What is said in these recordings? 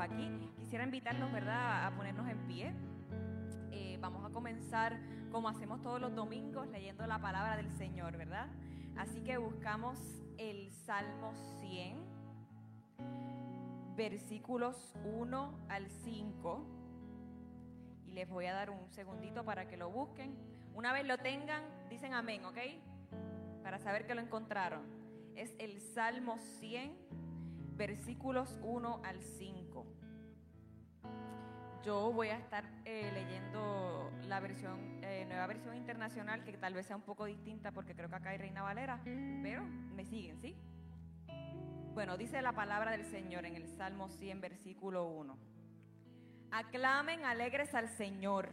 aquí. Quisiera invitarnos, ¿verdad?, a ponernos en pie. Eh, vamos a comenzar como hacemos todos los domingos, leyendo la palabra del Señor, ¿verdad? Así que buscamos el Salmo 100, versículos 1 al 5. Y les voy a dar un segundito para que lo busquen. Una vez lo tengan, dicen amén, ¿ok? Para saber que lo encontraron. Es el Salmo 100, versículos 1 al 5. Yo voy a estar eh, leyendo la versión, eh, nueva versión internacional, que tal vez sea un poco distinta porque creo que acá hay Reina Valera, pero me siguen, ¿sí? Bueno, dice la palabra del Señor en el Salmo 100, versículo 1. Aclamen alegres al Señor,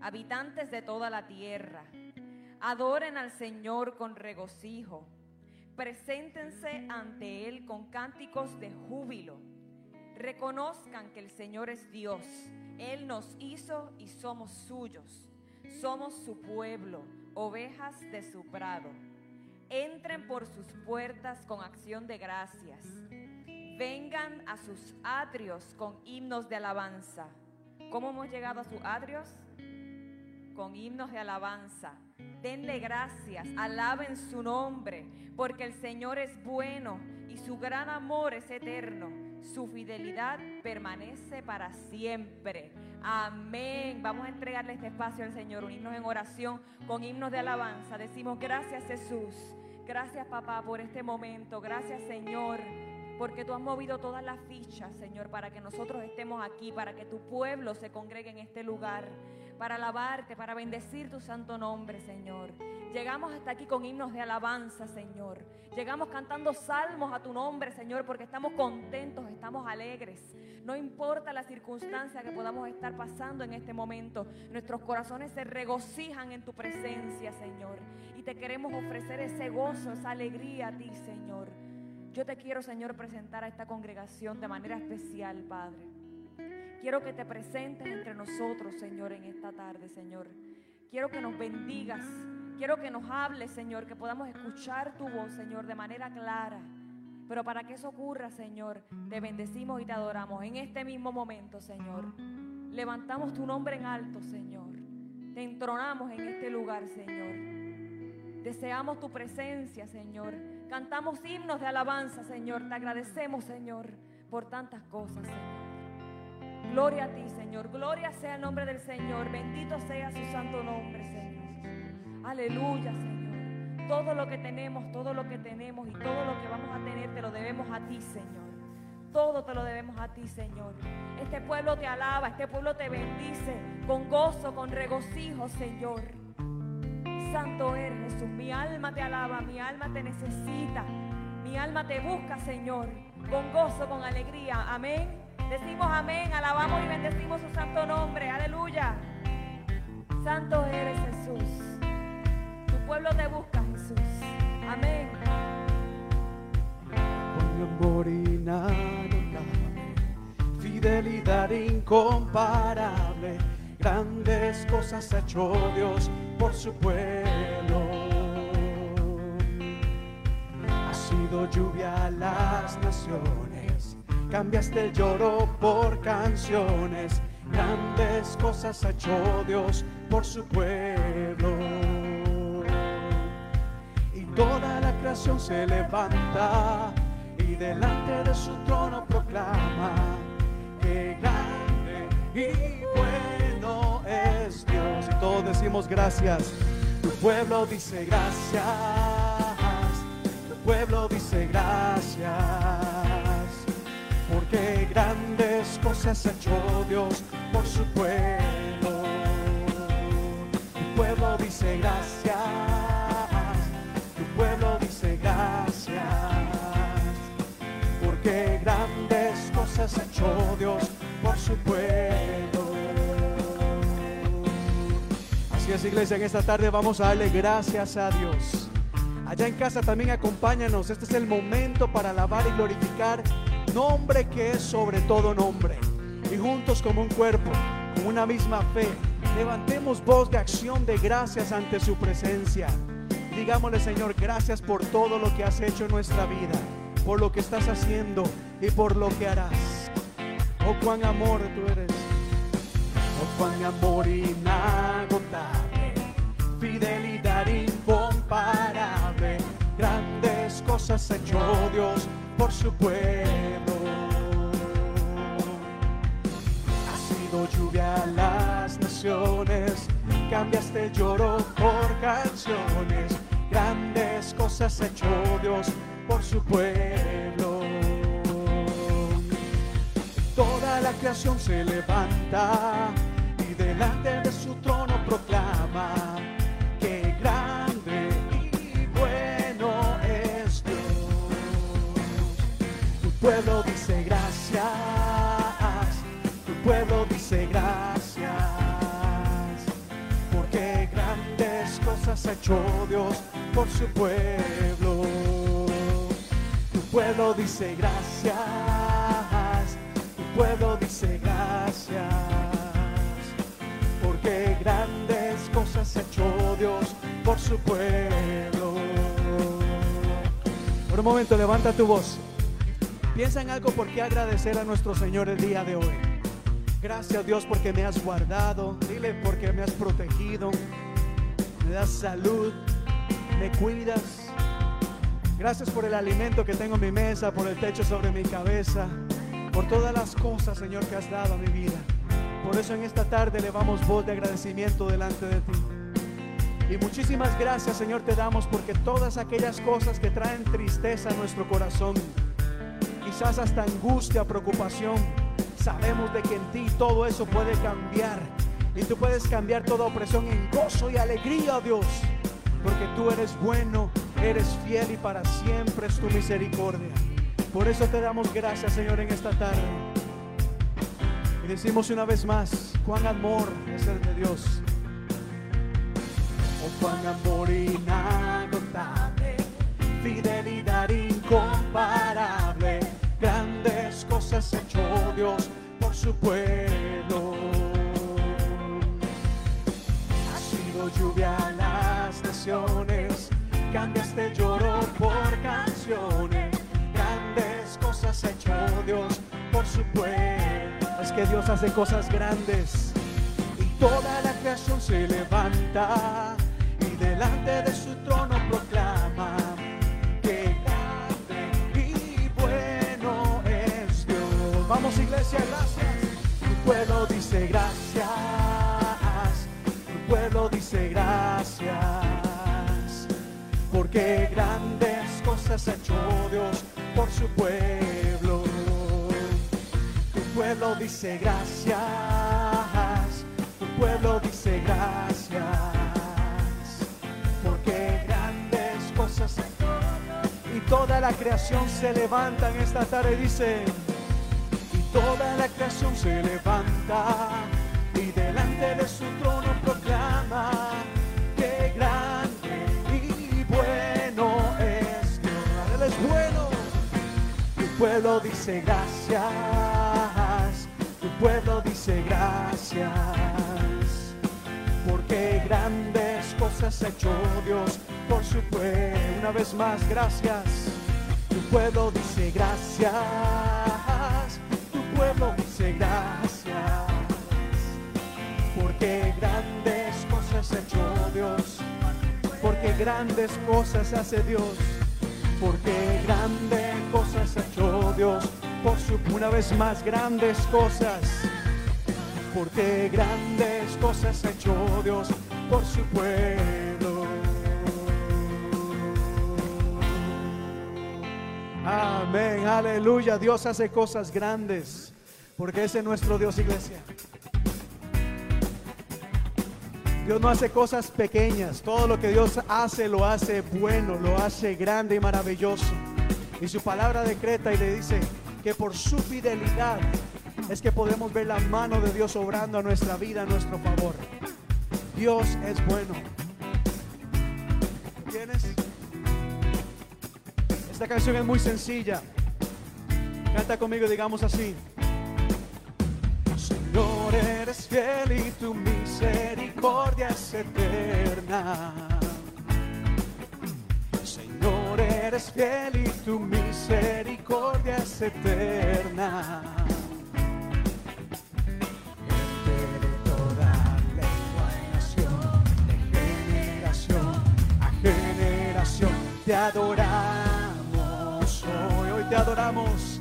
habitantes de toda la tierra. Adoren al Señor con regocijo. Preséntense ante Él con cánticos de júbilo. Reconozcan que el Señor es Dios. Él nos hizo y somos suyos. Somos su pueblo, ovejas de su prado. Entren por sus puertas con acción de gracias. Vengan a sus atrios con himnos de alabanza. ¿Cómo hemos llegado a sus atrios? Con himnos de alabanza. Denle gracias, alaben su nombre, porque el Señor es bueno y su gran amor es eterno. Su fidelidad permanece para siempre. Amén. Vamos a entregarle este espacio al Señor, unirnos en oración con himnos de alabanza. Decimos gracias Jesús. Gracias papá por este momento. Gracias Señor porque tú has movido todas las fichas, Señor, para que nosotros estemos aquí, para que tu pueblo se congregue en este lugar, para alabarte, para bendecir tu santo nombre, Señor. Llegamos hasta aquí con himnos de alabanza, Señor. Llegamos cantando salmos a tu nombre, Señor, porque estamos contentos, estamos alegres. No importa la circunstancia que podamos estar pasando en este momento, nuestros corazones se regocijan en tu presencia, Señor. Y te queremos ofrecer ese gozo, esa alegría a ti, Señor. Yo te quiero, Señor, presentar a esta congregación de manera especial, Padre. Quiero que te presentes entre nosotros, Señor, en esta tarde, Señor. Quiero que nos bendigas. Quiero que nos hables, Señor, que podamos escuchar tu voz, Señor, de manera clara. Pero para que eso ocurra, Señor, te bendecimos y te adoramos en este mismo momento, Señor. Levantamos tu nombre en alto, Señor. Te entronamos en este lugar, Señor. Deseamos tu presencia, Señor. Cantamos himnos de alabanza, Señor. Te agradecemos, Señor, por tantas cosas, Señor. Gloria a ti, Señor. Gloria sea el nombre del Señor. Bendito sea su santo nombre, Señor. Aleluya, Señor. Todo lo que tenemos, todo lo que tenemos y todo lo que vamos a tener, te lo debemos a ti, Señor. Todo te lo debemos a ti, Señor. Este pueblo te alaba, este pueblo te bendice con gozo, con regocijo, Señor. Santo eres Jesús. Mi alma te alaba, mi alma te necesita. Mi alma te busca, Señor, con gozo, con alegría. Amén. Decimos amén, alabamos y bendecimos su santo nombre. Aleluya. Santo eres Jesús. Tu pueblo te busca, Jesús. Amén. Con amor inagotable, fidelidad incomparable, grandes cosas ha hecho Dios por su pueblo. Ha sido lluvia a las naciones, cambiaste el lloro por canciones. Grandes cosas ha hecho Dios por su pueblo. Y toda la creación se levanta y delante de su trono proclama que grande y bueno es Dios. Y todos decimos gracias. Tu pueblo dice gracias. Tu pueblo dice gracias. Porque grandes cosas ha hecho Dios por su pueblo. Tu pueblo dice gracias. Tu pueblo dice gracias. Porque grandes cosas ha hecho Dios por su pueblo. Así es, iglesia, en esta tarde vamos a darle gracias a Dios. Allá en casa también acompáñanos. Este es el momento para alabar y glorificar nombre que es sobre todo nombre. Y juntos como un cuerpo, con una misma fe, levantemos voz de acción de gracias ante su presencia. Digámosle, Señor, gracias por todo lo que has hecho en nuestra vida, por lo que estás haciendo y por lo que harás. Oh, cuán amor tú eres. Oh, cuán amor inagotable. Fidelidad incomparable. Grandes cosas ha hecho Dios por su pueblo. Ha sido lluvia a las naciones. Cambiaste lloro por canciones. Grandes cosas ha hecho Dios por su pueblo. Toda la creación se levanta y delante de su trono proclama grandes cosas ha hecho Dios por su pueblo. Tu pueblo dice gracias, tu pueblo dice gracias, porque grandes cosas ha hecho Dios por su pueblo. Por un momento, levanta tu voz. Piensa en algo por qué agradecer a nuestro Señor el día de hoy. Gracias Dios porque me has guardado. Dile porque me has protegido. Me das salud. Me cuidas. Gracias por el alimento que tengo en mi mesa, por el techo sobre mi cabeza, por todas las cosas, Señor, que has dado a mi vida. Por eso en esta tarde elevamos voz de agradecimiento delante de ti. Y muchísimas gracias, Señor, te damos porque todas aquellas cosas que traen tristeza a nuestro corazón, quizás hasta angustia, preocupación, sabemos de que en ti todo eso puede cambiar. Y tú puedes cambiar toda opresión en gozo y alegría, Dios. Porque tú eres bueno, eres fiel y para siempre es tu misericordia. Por eso te damos gracias, Señor, en esta tarde. Y decimos una vez más, cuán amor es el de Dios. Oh, cuán amor inagotable, fidelidad incomparable, grandes cosas hecho Dios por su pueblo. Las naciones, cambiaste lloro por canciones, grandes cosas ha hecho Dios por su pueblo. Es que Dios hace cosas grandes y toda la creación se levanta y delante de su trono proclama que grande y bueno es Dios. Vamos iglesia, gracias. Tu pueblo dice gracias, tu pueblo dice gracias, porque grandes cosas ha hecho Dios por su pueblo. Tu pueblo dice gracias, tu pueblo dice gracias, porque grandes cosas ha hecho. Y toda la creación se levanta en esta tarde dice, y toda la creación se levanta y delante de su trono proclama que grande pueblo dice gracias, tu pueblo dice gracias, porque grandes cosas ha hecho Dios por su pueblo. Una vez más, gracias. Tu pueblo dice gracias, tu pueblo dice gracias, porque grandes cosas ha hecho Dios, porque grandes cosas hace Dios, porque grandes cosas ha hecho Dios, por su una vez más grandes cosas, porque grandes cosas ha hecho Dios por su pueblo. Amén, aleluya. Dios hace cosas grandes, porque ese es nuestro Dios, iglesia. Dios no hace cosas pequeñas, todo lo que Dios hace lo hace bueno, lo hace grande y maravilloso. Y su palabra decreta y le dice que por su fidelidad es que podemos ver la mano de Dios obrando a nuestra vida a nuestro favor. Dios es bueno. ¿Tienes? Esta canción es muy sencilla. Canta conmigo, digamos así. Señor, eres fiel y tu misericordia es eterna. Señor, eres fiel y tu misericordia es eterna. De toda lengua nación, de generación a generación, te adoramos hoy, hoy te adoramos.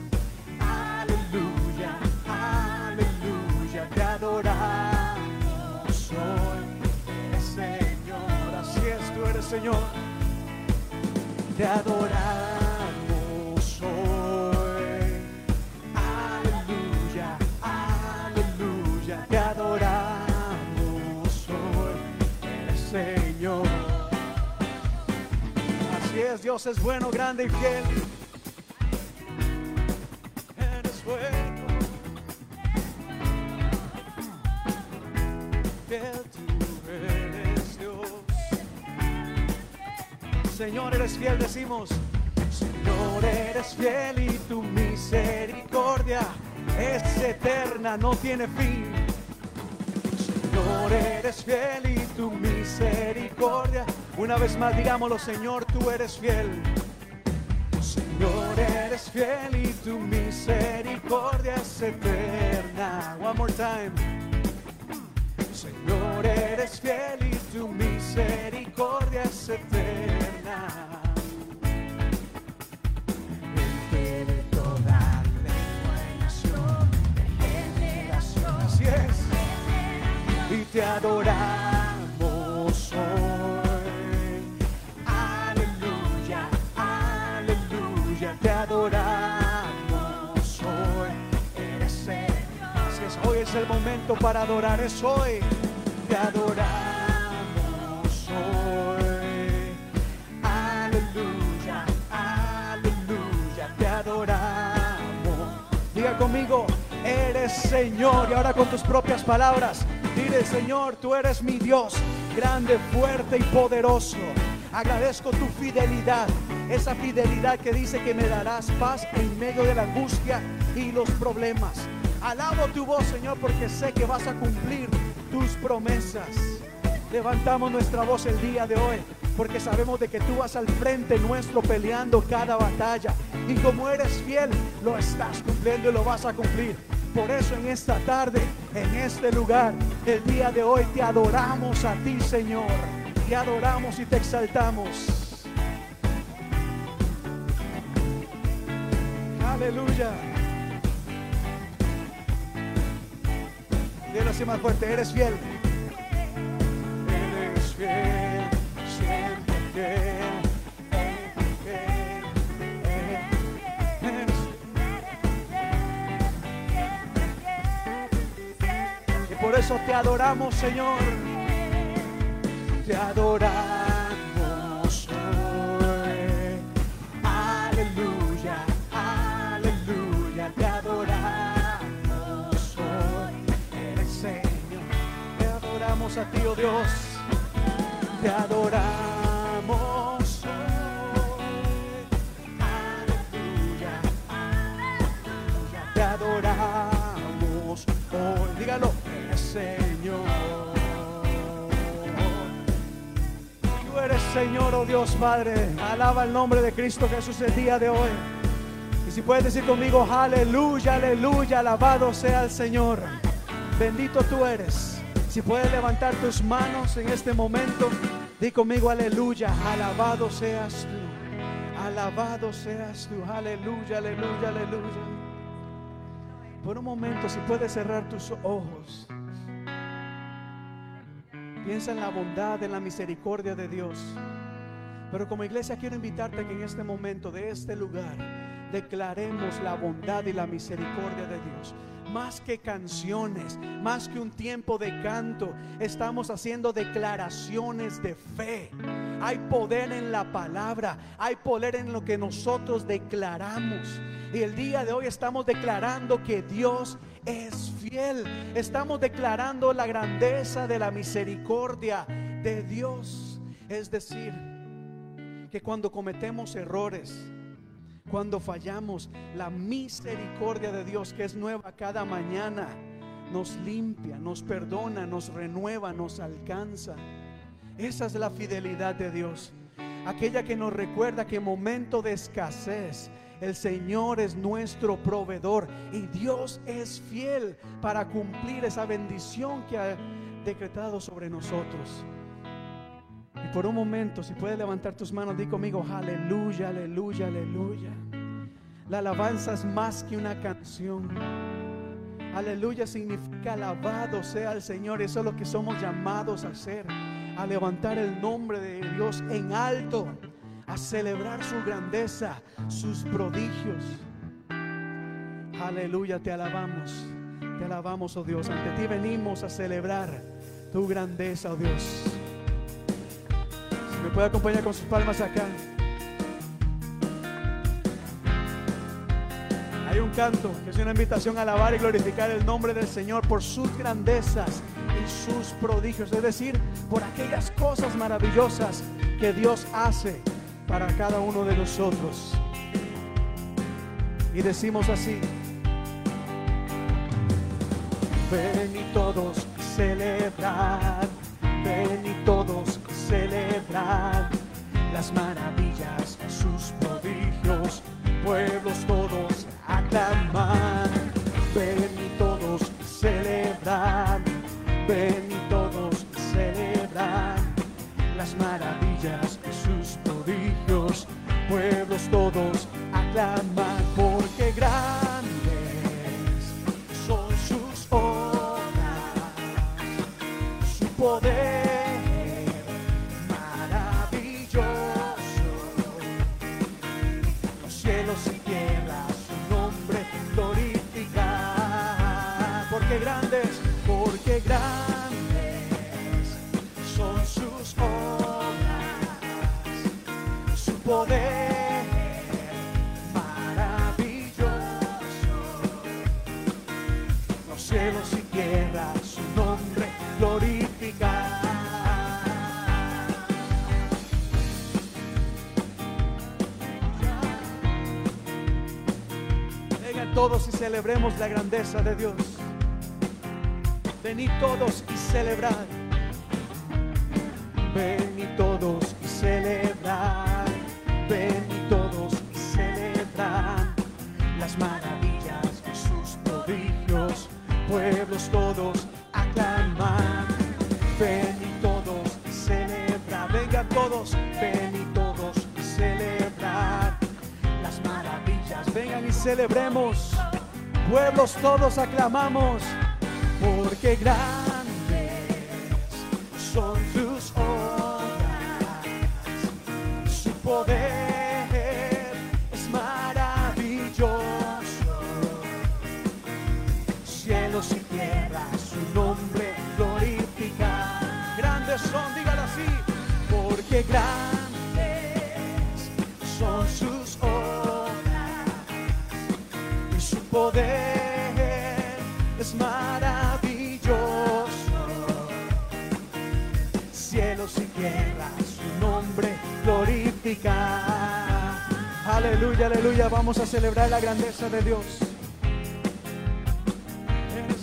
Señor. Te adoramos hoy. Aleluya, aleluya, te adoramos hoy. Señor. Así es, Dios es bueno, grande y fiel. Eres Señor, eres fiel, decimos. Señor, eres fiel y tu misericordia es eterna, no tiene fin. Señor, eres fiel y tu misericordia. Una vez más, digámoslo, Señor, tú eres fiel. Señor, eres fiel y tu misericordia es eterna. One more time. Señor, eres fiel y tu misericordia es eterna. El de toda generación. Así es. Y te adoramos hoy. Aleluya, aleluya, te adoramos hoy. Eres Señor. Así es, hoy es el momento para adorar, es hoy. Conmigo, eres Señor. Y ahora con tus propias palabras, dile Señor, tú eres mi Dios, grande, fuerte y poderoso. Agradezco tu fidelidad, esa fidelidad que dice que me darás paz en medio de la angustia y los problemas. Alabo tu voz, Señor, porque sé que vas a cumplir tus promesas. Levantamos nuestra voz el día de hoy, porque sabemos de que tú vas al frente nuestro peleando cada batalla. Y como eres fiel, lo estás cumpliendo y lo vas a cumplir. Por eso en esta tarde, en este lugar, el día de hoy te adoramos a ti, Señor. Te adoramos y te exaltamos. Aleluya. Dile así más fuerte, eres fiel. Eres fiel, siempre fiel. fiel, eres Y por eso te adoramos, Señor. Te adoramos a ti, oh Dios. Te adoramos hoy. Aleluya. Te adoramos hoy. Dígalo, Señor. Tú eres Señor, oh Dios Padre. Alaba el nombre de Cristo Jesús el día de hoy. Y si puedes decir conmigo, aleluya, aleluya, alabado sea el Señor. Bendito tú eres. Si puedes levantar tus manos en este momento, di conmigo, aleluya, alabado seas tú. Alabado seas tú, aleluya, aleluya, aleluya. Por un momento, si puedes cerrar tus ojos. Piensa en la bondad, en la misericordia de Dios. Pero como iglesia quiero invitarte a que en este momento, de este lugar, declaremos la bondad y la misericordia de Dios. Más que canciones, más que un tiempo de canto, estamos haciendo declaraciones de fe. Hay poder en la palabra, hay poder en lo que nosotros declaramos. Y el día de hoy estamos declarando que Dios es fiel. Estamos declarando la grandeza de la misericordia de Dios. Es decir, que cuando cometemos errores, cuando fallamos, la misericordia de Dios que es nueva cada mañana, nos limpia, nos perdona, nos renueva, nos alcanza. Esa es la fidelidad de Dios. Aquella que nos recuerda que en momento de escasez, el Señor es nuestro proveedor y Dios es fiel para cumplir esa bendición que ha decretado sobre nosotros. Y por un momento, si puedes levantar tus manos, di conmigo, aleluya, aleluya, aleluya. La alabanza es más que una canción. Aleluya significa alabado sea el Señor. Eso es lo que somos llamados a hacer. A levantar el nombre de Dios en alto. A celebrar su grandeza, sus prodigios. Aleluya, te alabamos. Te alabamos, oh Dios. Ante ti venimos a celebrar tu grandeza, oh Dios. Me puede acompañar con sus palmas acá. Hay un canto que es una invitación a alabar y glorificar el nombre del Señor por sus grandezas y sus prodigios, es decir, por aquellas cosas maravillosas que Dios hace para cada uno de nosotros. Y decimos así, ven y todos celebrar, ven y todos celebrar las maravillas, sus prodigios, pueblos todos aclamar, celebremos la grandeza de Dios. Venid todos y celebrad. Todos aclamamos. Porque grandes celebrar la grandeza de Dios.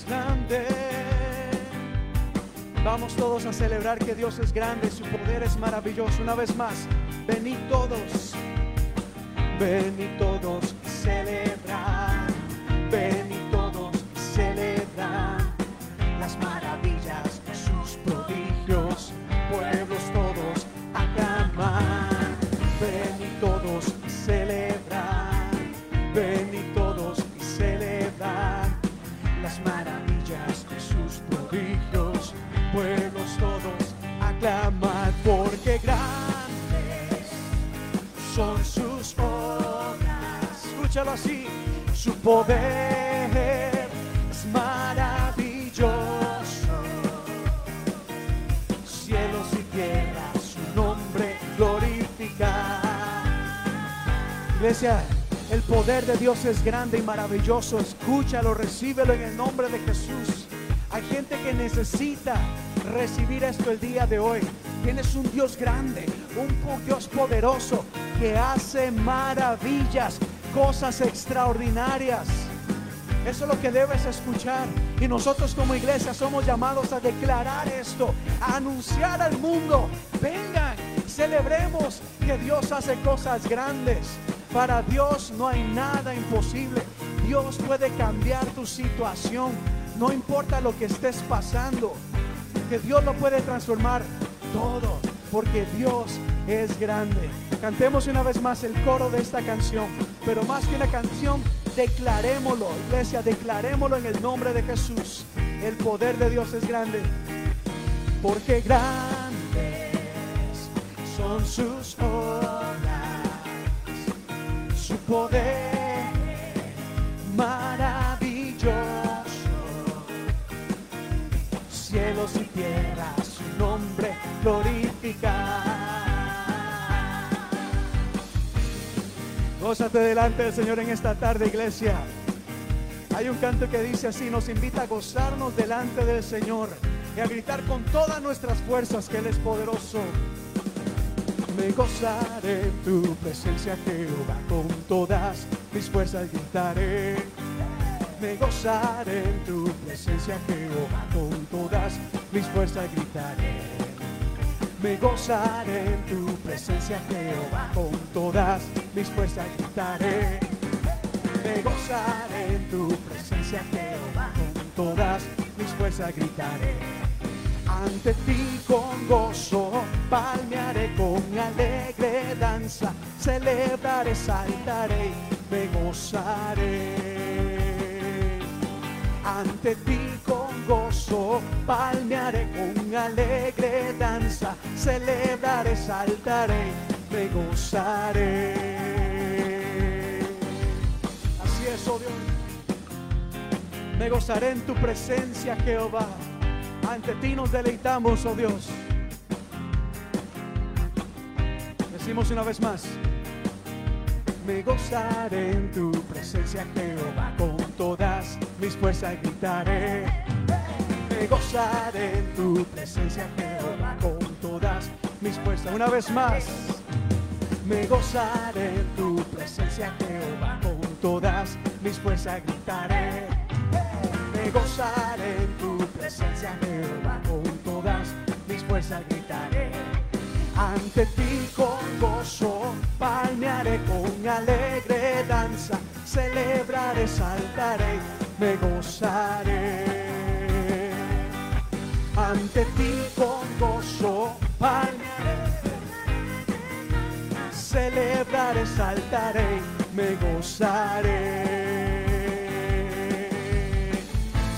Grande. Vamos todos a celebrar que Dios es grande, su poder es maravilloso. Una vez más, venid todos. Ven y todos Escúchalo así, su poder es maravilloso. Cielos y tierra, su nombre glorificar. Iglesia, el poder de Dios es grande y maravilloso. Escúchalo, recíbelo en el nombre de Jesús. Hay gente que necesita recibir esto el día de hoy. Tienes un Dios grande, un Dios poderoso que hace maravillas, cosas extraordinarias. Eso es lo que debes escuchar. Y nosotros como iglesia somos llamados a declarar esto, a anunciar al mundo. Vengan, celebremos que Dios hace cosas grandes. Para Dios no hay nada imposible. Dios puede cambiar tu situación. No importa lo que estés pasando. Que Dios lo puede transformar todo. porque Dios es grande. Cantemos una vez más el coro de esta canción, pero más que una canción, declarémoslo, iglesia, declarémoslo en el nombre de Jesús. El poder de Dios es grande, porque grandes son sus obras, su poder maravilloso, cielos y tierra, su nombre glorificar. Gózate delante del Señor en esta tarde, iglesia. Hay un canto que dice así, nos invita a gozarnos delante del Señor y a gritar con todas nuestras fuerzas que Él es poderoso. Me gozaré en tu presencia, Jehová, con todas mis fuerzas gritaré. Me gozaré en tu presencia, Jehová, con todas mis fuerzas gritaré. Me gozaré en tu presencia, Jehová, con todas mis fuerzas gritaré. Me gozaré en tu presencia, Jehová, con todas mis fuerzas gritaré. Ante ti con gozo palmearé con alegre danza, celebraré, saltaré, me gozaré ante ti con gozo, palmearé con alegre danza, celebraré, saltaré, me gozaré. Así es, oh Dios. Me gozaré en tu presencia, Jehová. Ante ti nos deleitamos, oh Dios. Decimos una vez más. Me gozaré en tu presencia, Jehová, con todas mis fuerzas gritaré. Me gozaré en tu presencia, Jehová, con todas mis fuerzas. Una vez más. Me gozaré en tu presencia, Jehová, con todas mis fuerzas gritaré. Me gozaré en tu presencia, Jehová, con todas mis fuerzas gritaré. Ante ti con gozo palmearé con alegre danza, celebraré, saltaré, me gozaré. Ante ti con gozo palmearé, celebraré, saltaré, me gozaré.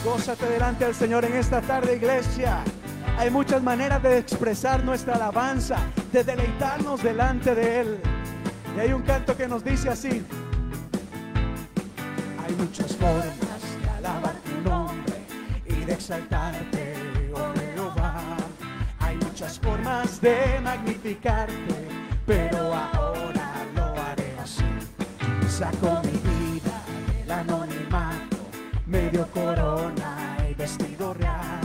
Gózate delante del Señor en esta tarde, iglesia. Hay muchas maneras de expresar nuestra alabanza, de deleitarnos delante de Él. Y hay un canto que nos dice así. Hay muchas formas de alabar tu nombre y de exaltarte, muchas formas de magnificarte, pero ahora lo haré así. Saco mi vida del anonimato, medio corona y vestido real.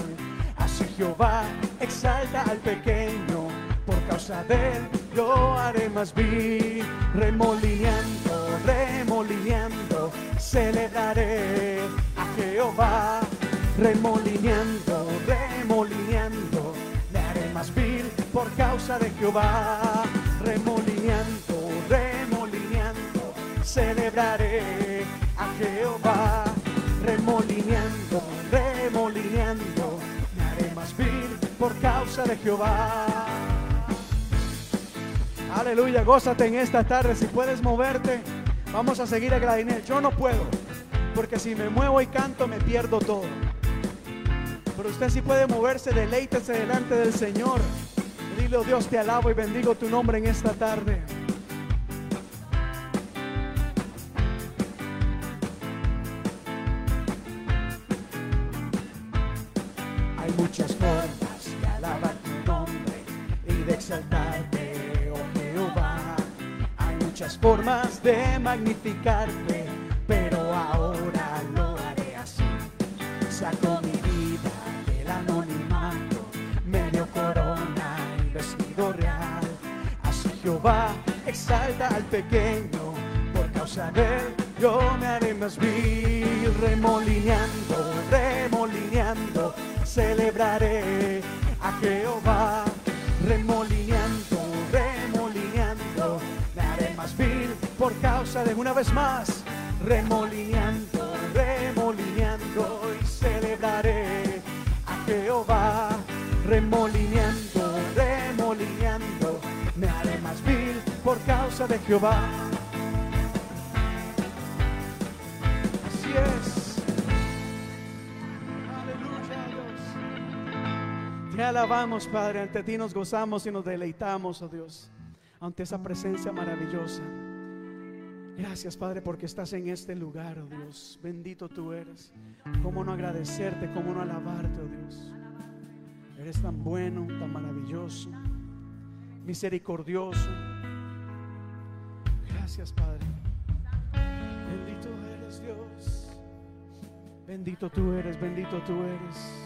Así Jehová exalta al pequeño, por causa de él yo haré más vil. Remolineando, remolineando, celebraré a Jehová. Remolineando, remolineando, más vil por causa de Jehová. Remolineando, remolineando, celebraré a Jehová. Remolineando, remolineando, me haré más vil por causa de Jehová. Aleluya, gózate en esta tarde. Si puedes moverte, vamos a seguir a Gladinel. Yo no puedo, porque si me muevo y canto, me pierdo todo. Usted sí puede moverse, deleítese delante del Señor. Dile, oh Dios, te alabo y bendigo tu nombre en esta tarde. Hay muchas formas de alabar tu nombre y de exaltarte, oh Jehová. Hay muchas formas de magnificarte, pero ahora lo haré así. Saco exalta al pequeño, por causa de él yo me haré más vil, remolineando, remolineando, celebraré a Jehová, remolineando, remolineando, me haré más vil por causa de una vez más, remolineando, remolineando y celebraré a Jehová, remolineando, casa de Jehová. Así es. Aleluya, Dios. Te alabamos, Padre. Ante ti nos gozamos y nos deleitamos, oh Dios, ante esa presencia maravillosa. Gracias, Padre, porque estás en este lugar, oh Dios. Bendito tú eres. ¿Cómo no agradecerte? ¿Cómo no alabarte, oh Dios? Eres tan bueno, tan maravilloso, misericordioso. Gracias, Padre. Bendito eres, Dios. Bendito tú eres, bendito tú eres.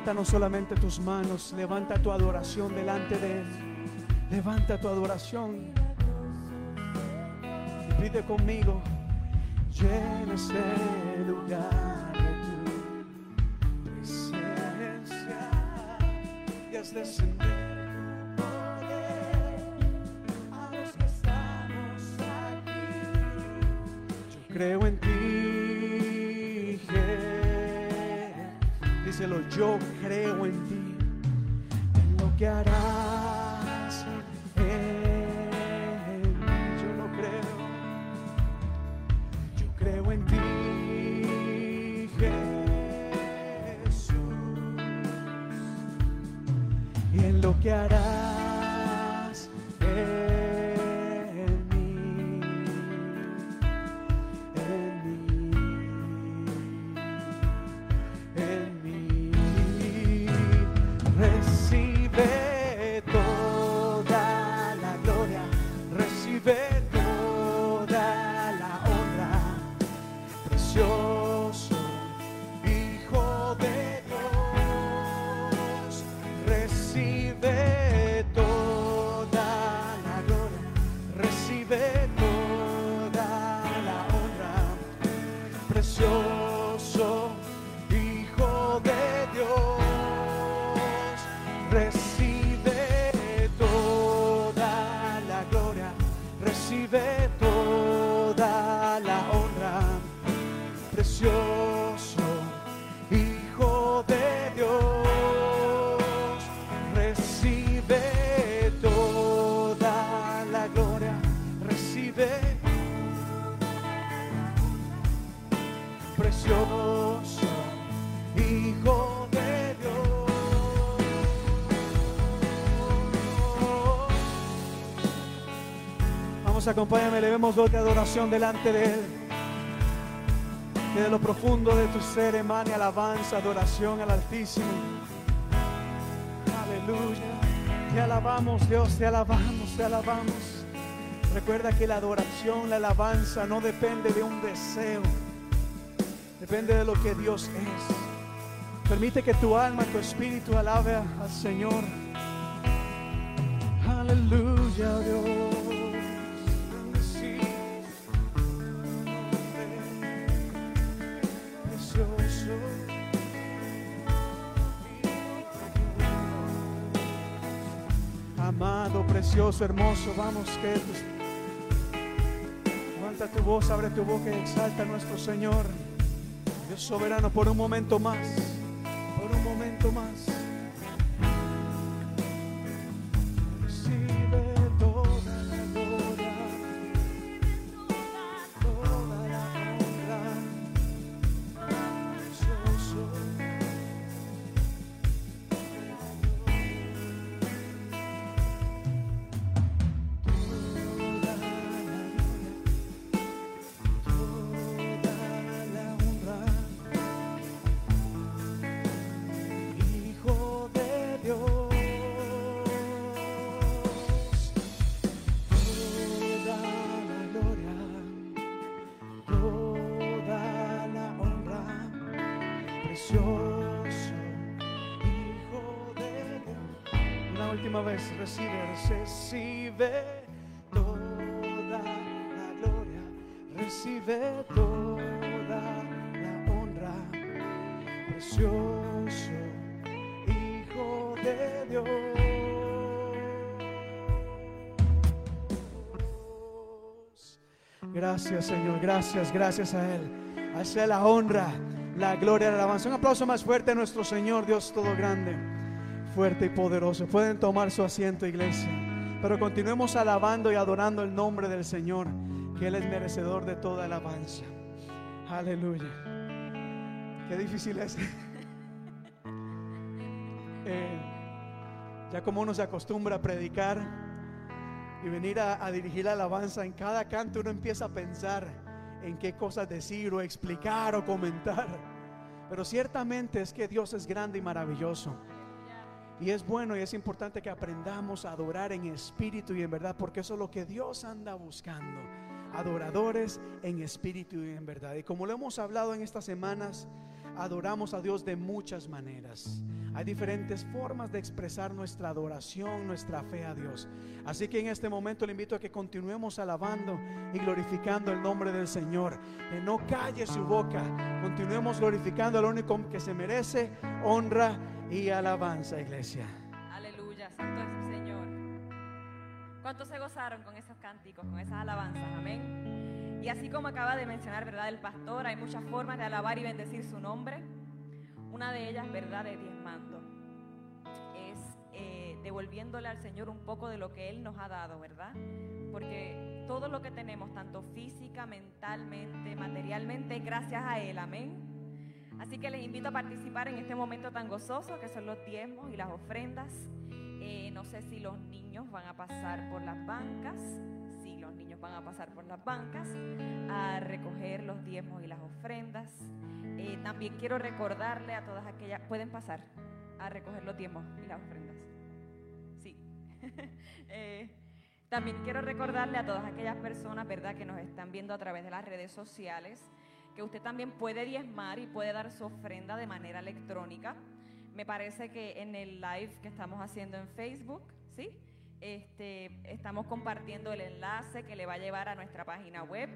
Levanta no solamente tus manos, levanta tu adoración delante de Él. Levanta tu adoración y pide conmigo, llena este lugar de tu presencia y haz descender tu poder a los que estamos aquí. Creo en ti, yo creo en ti, en lo que harás la honra preciosa. Vamos, acompáñame, le vemos voz de adoración delante de Él. Que de lo profundo de tu ser emane alabanza, adoración al Altísimo. Aleluya. Te alabamos, Dios, te alabamos, te alabamos. Recuerda que la adoración, la alabanza no depende de un deseo. Depende de lo que Dios es. Permite que tu alma, tu espíritu alabe al Señor. Aleluya, Dios. Precioso, hermoso, vamos que levanta tu voz, abre tu boca y exalta a nuestro Señor. Dios soberano, por un momento más, recibe toda la gloria, recibe toda la honra, precioso Hijo de Dios. Gracias Señor, gracias, gracias a Él. Hace la honra, la gloria, la alabanza. Un aplauso más fuerte a nuestro Señor, Dios todo grande, fuerte y poderoso. Pueden tomar su asiento, iglesia. Pero continuemos alabando y adorando el nombre del Señor, que Él es merecedor de toda alabanza. Aleluya. Qué difícil es. Eh, ya como uno se acostumbra a predicar y venir a, a dirigir la alabanza, en cada canto uno empieza a pensar en qué cosas decir o explicar o comentar. Pero ciertamente es que Dios es grande y maravilloso. Y es bueno y es importante que aprendamos a adorar en espíritu y en verdad, porque eso es lo que Dios anda buscando. Adoradores en espíritu y en verdad. Y como lo hemos hablado en estas semanas, adoramos a Dios de muchas maneras. Hay diferentes formas de expresar nuestra adoración, nuestra fe a Dios. Así que en este momento le invito a que continuemos alabando y glorificando el nombre del Señor. Que no calle su boca. Continuemos glorificando al único que se merece honra y alabanza, iglesia. Aleluya, santo es el Señor. ¿Cuántos se gozaron con esos cánticos, con esas alabanzas? Amén. Y así como acaba de mencionar, ¿verdad? El pastor, hay muchas formas de alabar y bendecir su nombre. Una de ellas, ¿verdad? De diezmando. Es eh, devolviéndole al Señor un poco de lo que Él nos ha dado, ¿verdad? Porque todo lo que tenemos, tanto física, mentalmente, materialmente, gracias a Él. Amén. Así que les invito a participar en este momento tan gozoso que son los diezmos y las ofrendas. Eh, no sé si los niños van a pasar por las bancas, si los niños van a pasar por las bancas a recoger los diezmos y las ofrendas. Eh, también quiero recordarle a todas aquellas, pueden pasar a recoger los diezmos y las ofrendas. Sí. Eh, también quiero recordarle a todas aquellas personas, ¿verdad?, que nos están viendo a través de las redes sociales que usted también puede diezmar y puede dar su ofrenda de manera electrónica. Me parece que en el live que estamos haciendo en Facebook, ¿sí? Este, estamos compartiendo el enlace que le va a llevar a nuestra página web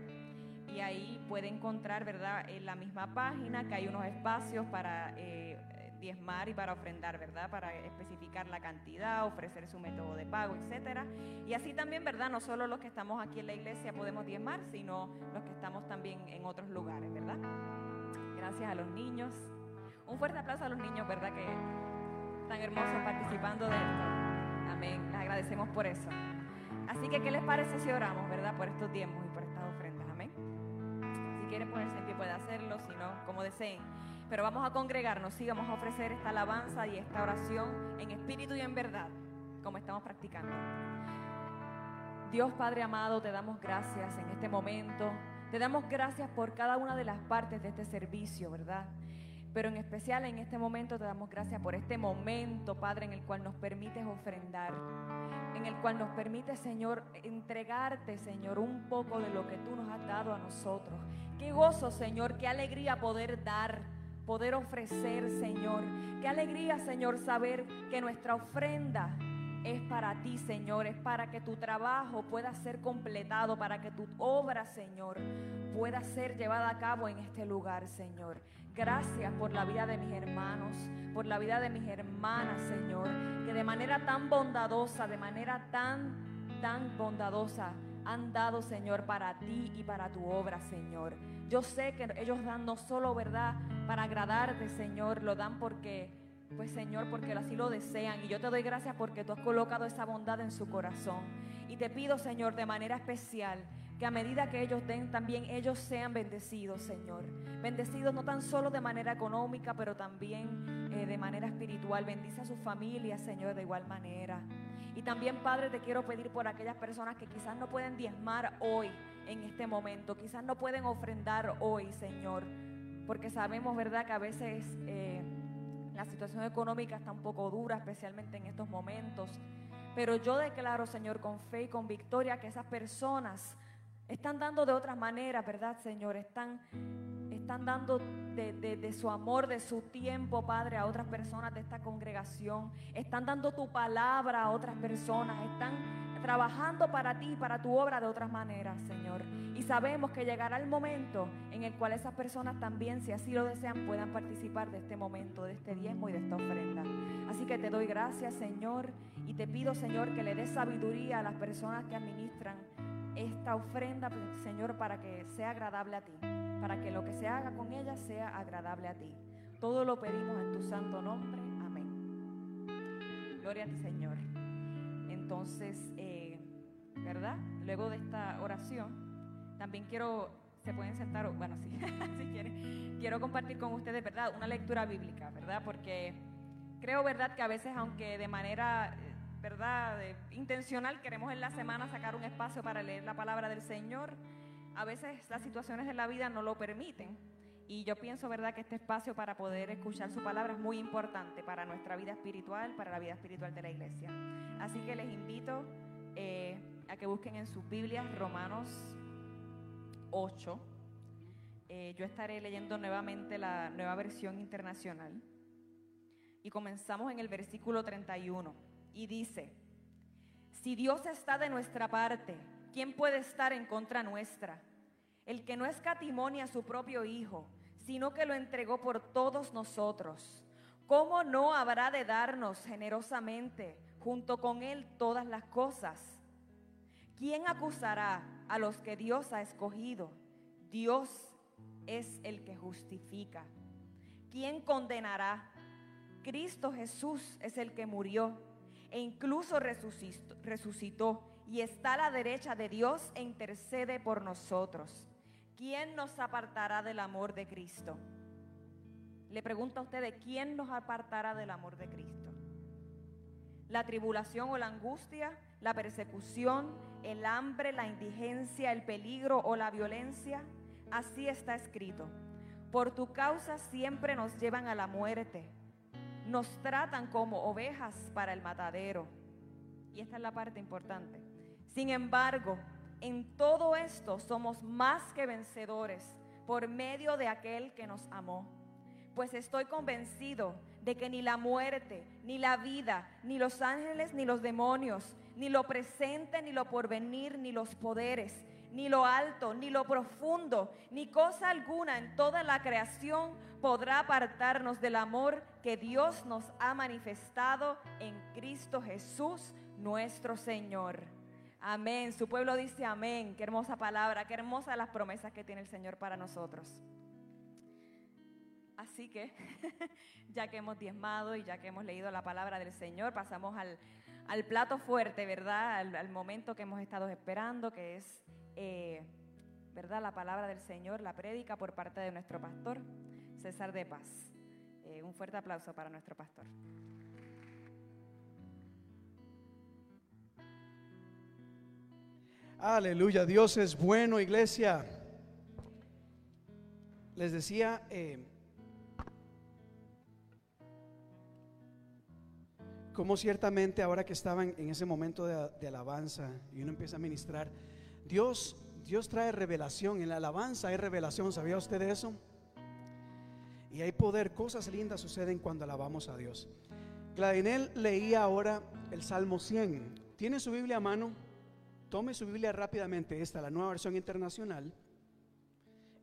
y ahí puede encontrar, ¿verdad? En la misma página que hay unos espacios para eh, diezmar y para ofrendar, ¿verdad? Para especificar la cantidad, ofrecer su método de pago, etcétera. Y así también, ¿verdad? No solo los que estamos aquí en la iglesia podemos diezmar, sino los que estamos también en otros lugares, ¿verdad? Gracias a los niños. Un fuerte aplauso a los niños, ¿verdad? Que tan hermosos participando de esto. Amén. Les agradecemos por eso. Así que, ¿qué les parece si oramos, verdad? Por estos diezmos y por estas ofrendas. Amén. Si quieren ponerse en pie, puede hacerlo, si no, como deseen. Pero vamos a congregarnos, sí, vamos a ofrecer esta alabanza y esta oración en espíritu y en verdad, como estamos practicando. Dios Padre amado, te damos gracias en este momento. Te damos gracias por cada una de las partes de este servicio, ¿verdad? Pero en especial en este momento te damos gracias por este momento, Padre, en el cual nos permites ofrendar, en el cual nos permite, Señor, entregarte, Señor, un poco de lo que tú nos has dado a nosotros. Qué gozo, Señor, qué alegría poder dar, poder ofrecer, Señor. Qué alegría, Señor, saber que nuestra ofrenda es para ti, Señor, es para que tu trabajo pueda ser completado, para que tu obra, Señor, pueda ser llevada a cabo en este lugar, Señor. Gracias por la vida de mis hermanos, por la vida de mis hermanas, Señor, que de manera tan bondadosa, de manera tan, tan bondadosa, han dado, Señor, para ti y para tu obra, Señor. Yo sé que ellos dan no solo, ¿verdad?, para agradarte, Señor, lo dan porque pues Señor, porque así lo desean. Y yo te doy gracias porque tú has colocado esa bondad en su corazón. Y te pido, Señor, de manera especial, que a medida que ellos den, también ellos sean bendecidos, Señor. Bendecidos no tan solo de manera económica, pero también eh, de manera espiritual. Bendice a su familia, Señor, de igual manera. Y también, Padre, te quiero pedir por aquellas personas que quizás no pueden diezmar hoy, en este momento. Quizás no pueden ofrendar hoy, Señor. Porque sabemos, ¿verdad?, que a veces... Eh, la situación económica está un poco dura, especialmente en estos momentos. Pero yo declaro, Señor, con fe y con victoria, que esas personas están dando de otras maneras, ¿verdad, Señor? Están, están dando de, de, su amor, de su tiempo, Padre, a otras personas de esta congregación. Están dando tu palabra a otras personas. Están trabajando para ti, para tu obra de otras maneras, Señor. Y sabemos que llegará el momento en el cual esas personas también, si así lo desean, puedan participar de este momento, de este diezmo y de esta ofrenda. Así que te doy gracias, Señor, y te pido, Señor, que le des sabiduría a las personas que administran esta ofrenda, Señor, para que sea agradable a ti, para que lo que se haga con ella sea agradable a ti. Todo lo pedimos en tu santo nombre. Amén. Gloria a ti, Señor. Entonces, eh, ¿verdad? Luego de esta oración, también quiero, se pueden sentar, bueno, sí, si quieren, quiero compartir con ustedes, ¿verdad? Una lectura bíblica, ¿verdad? Porque creo, ¿verdad? Que a veces, aunque de manera, ¿verdad? intencional, queremos en la semana sacar un espacio para leer la palabra del Señor, a veces las situaciones de la vida no lo permiten. Y yo pienso, ¿verdad?, que este espacio para poder escuchar su palabra es muy importante para nuestra vida espiritual, para la vida espiritual de la iglesia. Así que les invito eh, a que busquen en sus Biblias Romanos 8. Eh, yo estaré leyendo nuevamente la nueva versión internacional. Y comenzamos en el versículo 31. Y dice, si Dios está de nuestra parte, ¿quién puede estar en contra nuestra? el que no escatimonia a su propio Hijo, sino que lo entregó por todos nosotros, ¿cómo no habrá de darnos generosamente junto con Él todas las cosas? ¿Quién acusará a los que Dios ha escogido? Dios es el que justifica. ¿Quién condenará? Cristo Jesús es el que murió e incluso resucitó, y está a la derecha de Dios e intercede por nosotros. ¿quién nos apartará del amor de Cristo? Le pregunto a ustedes, ¿quién nos apartará del amor de Cristo? ¿La tribulación o la angustia? ¿La persecución? ¿El hambre? ¿La indigencia? ¿El peligro o la violencia? Así está escrito. Por tu causa siempre nos llevan a la muerte. Nos tratan como ovejas para el matadero. Y esta es la parte importante. Sin embargo, en todo esto somos más que vencedores por medio de aquel que nos amó. Pues estoy convencido de que ni la muerte, ni la vida, ni los ángeles, ni los demonios, ni lo presente, ni lo porvenir, ni los poderes, ni lo alto, ni lo profundo, ni cosa alguna en toda la creación podrá apartarnos del amor que Dios nos ha manifestado en Cristo Jesús, nuestro Señor. Amén. Su pueblo dice amén. Qué hermosa palabra, qué hermosas las promesas que tiene el Señor para nosotros. Así que, ya que hemos diezmado y ya que hemos leído la palabra del Señor, pasamos al, plato fuerte, ¿verdad? Al, momento que hemos estado esperando, que es, eh, ¿verdad? La palabra del Señor, la prédica por parte de nuestro pastor, César de Paz. Eh, un fuerte aplauso para nuestro pastor. Aleluya, Dios es bueno, iglesia. Les decía, eh, como ciertamente ahora que estaban en ese momento de, de, alabanza y uno empieza a ministrar, Dios, Dios trae revelación, en la alabanza hay revelación, ¿sabía usted eso? Y hay poder, cosas lindas suceden cuando alabamos a Dios. Gladinel leía ahora el Salmo 100. ¿Tiene su Biblia a mano? Tome su Biblia rápidamente, esta, la nueva versión internacional,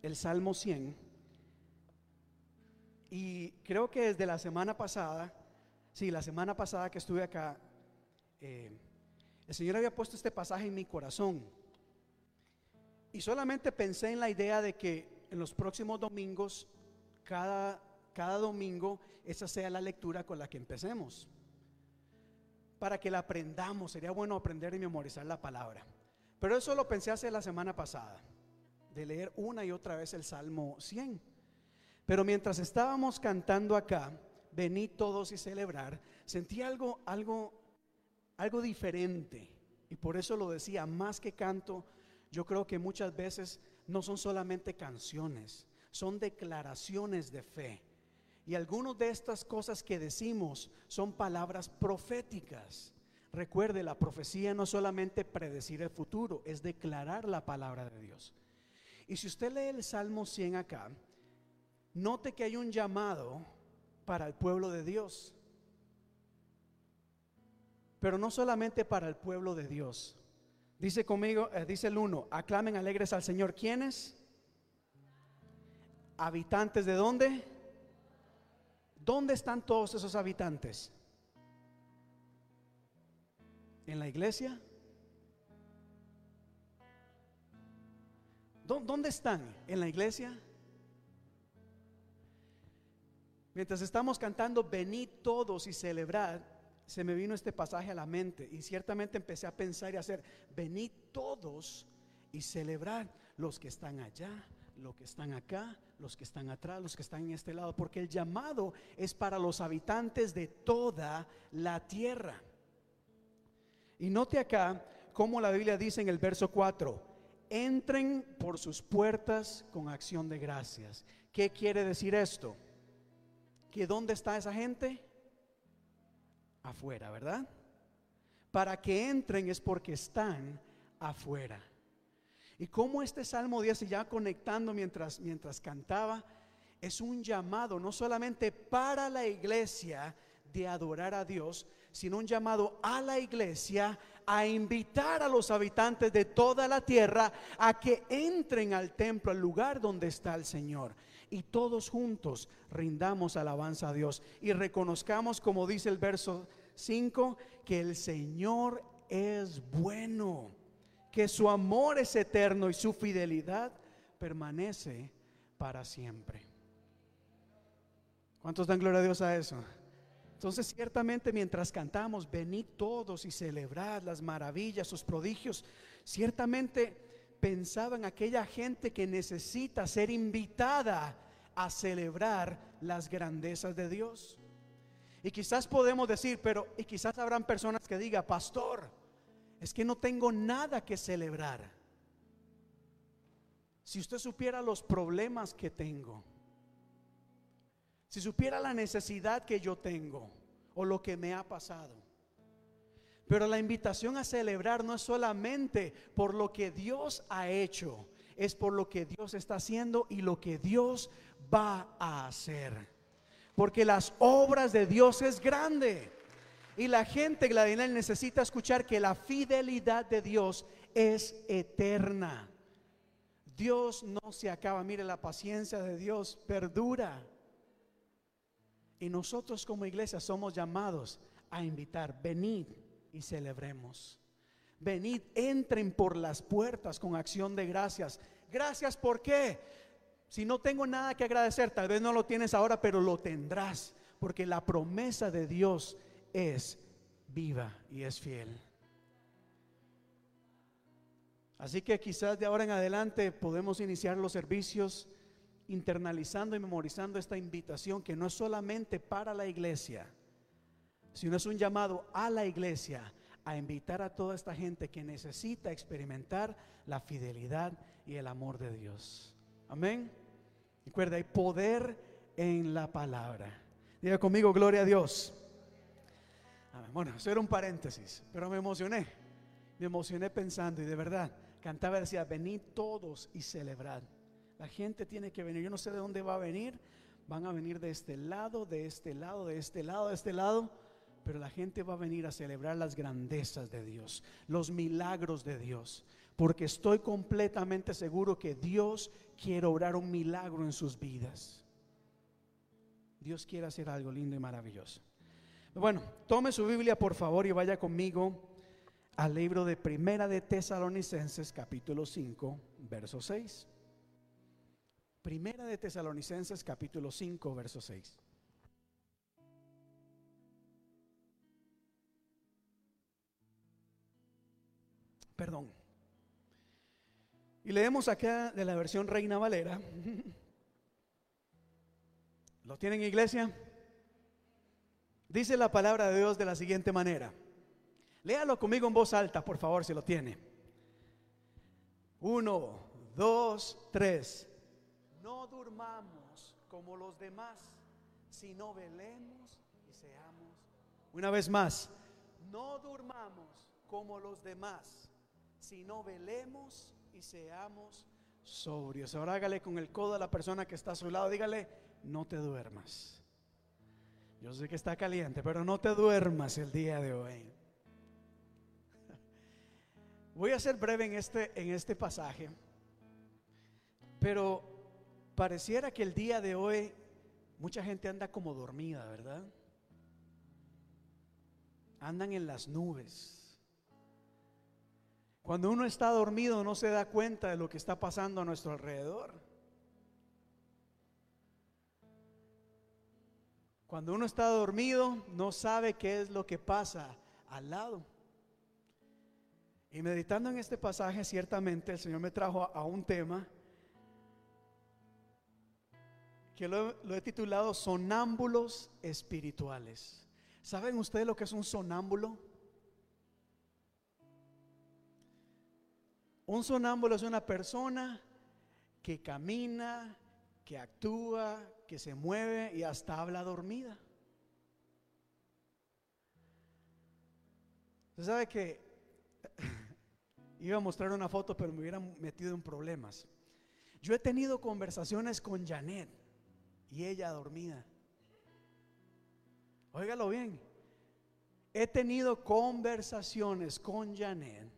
el Salmo 100. Y creo que desde la semana pasada, sí, la semana pasada que estuve acá, eh, el Señor había puesto este pasaje en mi corazón. Y solamente pensé en la idea de que en los próximos domingos cada, cada domingo esa sea la lectura con la que empecemos. Para que la aprendamos, sería bueno aprender y memorizar la palabra. Pero eso lo pensé hace la semana pasada, de leer una y otra vez el Salmo 100. Pero mientras estábamos cantando acá, venid todos y celebrar, sentí algo, algo, algo diferente. Y por eso lo decía, más que canto, yo creo que muchas veces no son solamente canciones, son declaraciones de fe. Y algunas de estas cosas que decimos son palabras proféticas. Recuerde, la profecía no es solamente predecir el futuro, es declarar la palabra de Dios. Y si usted lee el Salmo 100 acá, note que hay un llamado para el pueblo de Dios. Pero no solamente para el pueblo de Dios. Dice conmigo, eh, dice el uno, aclamen alegres al Señor. ¿Quiénes? ¿Habitantes de dónde? ¿Dónde están todos esos habitantes? ¿En la iglesia? ¿Dónde están? ¿En la iglesia? Mientras estamos cantando, venid todos y celebrad, se me vino este pasaje a la mente y ciertamente empecé a pensar y a hacer, venid todos y celebrad los que están allá, los que están acá, los que están atrás, los que están en este lado, porque el llamado es para los habitantes de toda la tierra. Y note acá como la Biblia dice en el verso 4, entren por sus puertas con acción de gracias. ¿Qué quiere decir esto? Que dónde está esa gente? Afuera, ¿verdad? Para que entren es porque están afuera. Y como este Salmo 10, ya conectando mientras, mientras cantaba, es un llamado no solamente para la iglesia de adorar a Dios, sino un llamado a la iglesia a invitar a los habitantes de toda la tierra a que entren al templo, al lugar donde está el Señor. Y todos juntos rindamos alabanza a Dios y reconozcamos, como dice el verso 5, que el Señor es bueno que su amor es eterno y su fidelidad permanece para siempre. ¿Cuántos dan gloria a Dios a eso? Entonces ciertamente mientras cantamos, venid todos y celebrad las maravillas, sus prodigios, ciertamente pensaba en aquella gente que necesita ser invitada a celebrar las grandezas de Dios. Y quizás podemos decir, pero, y quizás habrán personas que digan, pastor, es que no tengo nada que celebrar. Si usted supiera los problemas que tengo, si supiera la necesidad que yo tengo o lo que me ha pasado. Pero la invitación a celebrar no es solamente por lo que Dios ha hecho, es por lo que Dios está haciendo y lo que Dios va a hacer. Porque las obras de Dios es grande. Y la gente, Gladinel, necesita escuchar que la fidelidad de Dios es eterna. Dios no se acaba. Mire, la paciencia de Dios perdura. Y nosotros como iglesia somos llamados a invitar, venid y celebremos. Venid, entren por las puertas con acción de gracias. Gracias, ¿por qué? Si no tengo nada que agradecer, tal vez no lo tienes ahora, pero lo tendrás, porque la promesa de Dios es viva y es fiel. Así que quizás de ahora en adelante podemos iniciar los servicios internalizando y memorizando esta invitación que no es solamente para la iglesia, sino es un llamado a la iglesia a invitar a toda esta gente que necesita experimentar la fidelidad y el amor de Dios. Amén. Recuerda, hay poder en la palabra. Diga conmigo, gloria a Dios. Bueno, eso era un paréntesis, pero me emocioné. Me emocioné pensando y de verdad, cantaba y decía, venid todos y celebrad. La gente tiene que venir. Yo no sé de dónde va a venir. Van a venir de este lado, de este lado, de este lado, de este lado. Pero la gente va a venir a celebrar las grandezas de Dios, los milagros de Dios. Porque estoy completamente seguro que Dios quiere obrar un milagro en sus vidas. Dios quiere hacer algo lindo y maravilloso. Bueno, tome su Biblia por favor y vaya conmigo al libro de Primera de Tesalonicenses capítulo 5, verso 6. Primera de Tesalonicenses capítulo 5, verso 6. Perdón. Y leemos acá de la versión Reina Valera. ¿Lo tienen iglesia? Dice la palabra de Dios de la siguiente manera. Léalo conmigo en voz alta, por favor, si lo tiene. Uno, dos, tres no durmamos como los demás, sino velemos y seamos. Una vez más, no durmamos como los demás, sino velemos y seamos sobrios. Ahora hágale con el codo a la persona que está a su lado, dígale, no te duermas. Yo sé que está caliente, pero no te duermas el día de hoy. Voy a ser breve en este, en este pasaje, pero pareciera que el día de hoy mucha gente anda como dormida, ¿verdad? Andan en las nubes. Cuando uno está dormido no se da cuenta de lo que está pasando a nuestro alrededor. Cuando uno está dormido no sabe qué es lo que pasa al lado. Y meditando en este pasaje, ciertamente el Señor me trajo a un tema que lo, he titulado Sonámbulos Espirituales. ¿Saben ustedes lo que es un sonámbulo? Un sonámbulo es una persona que camina, que actúa, que se mueve y hasta habla dormida. Usted sabe que iba a mostrar una foto, pero me hubieran metido en problemas. Yo he tenido conversaciones con Janet y ella dormida. Óigalo bien. He tenido conversaciones con Janet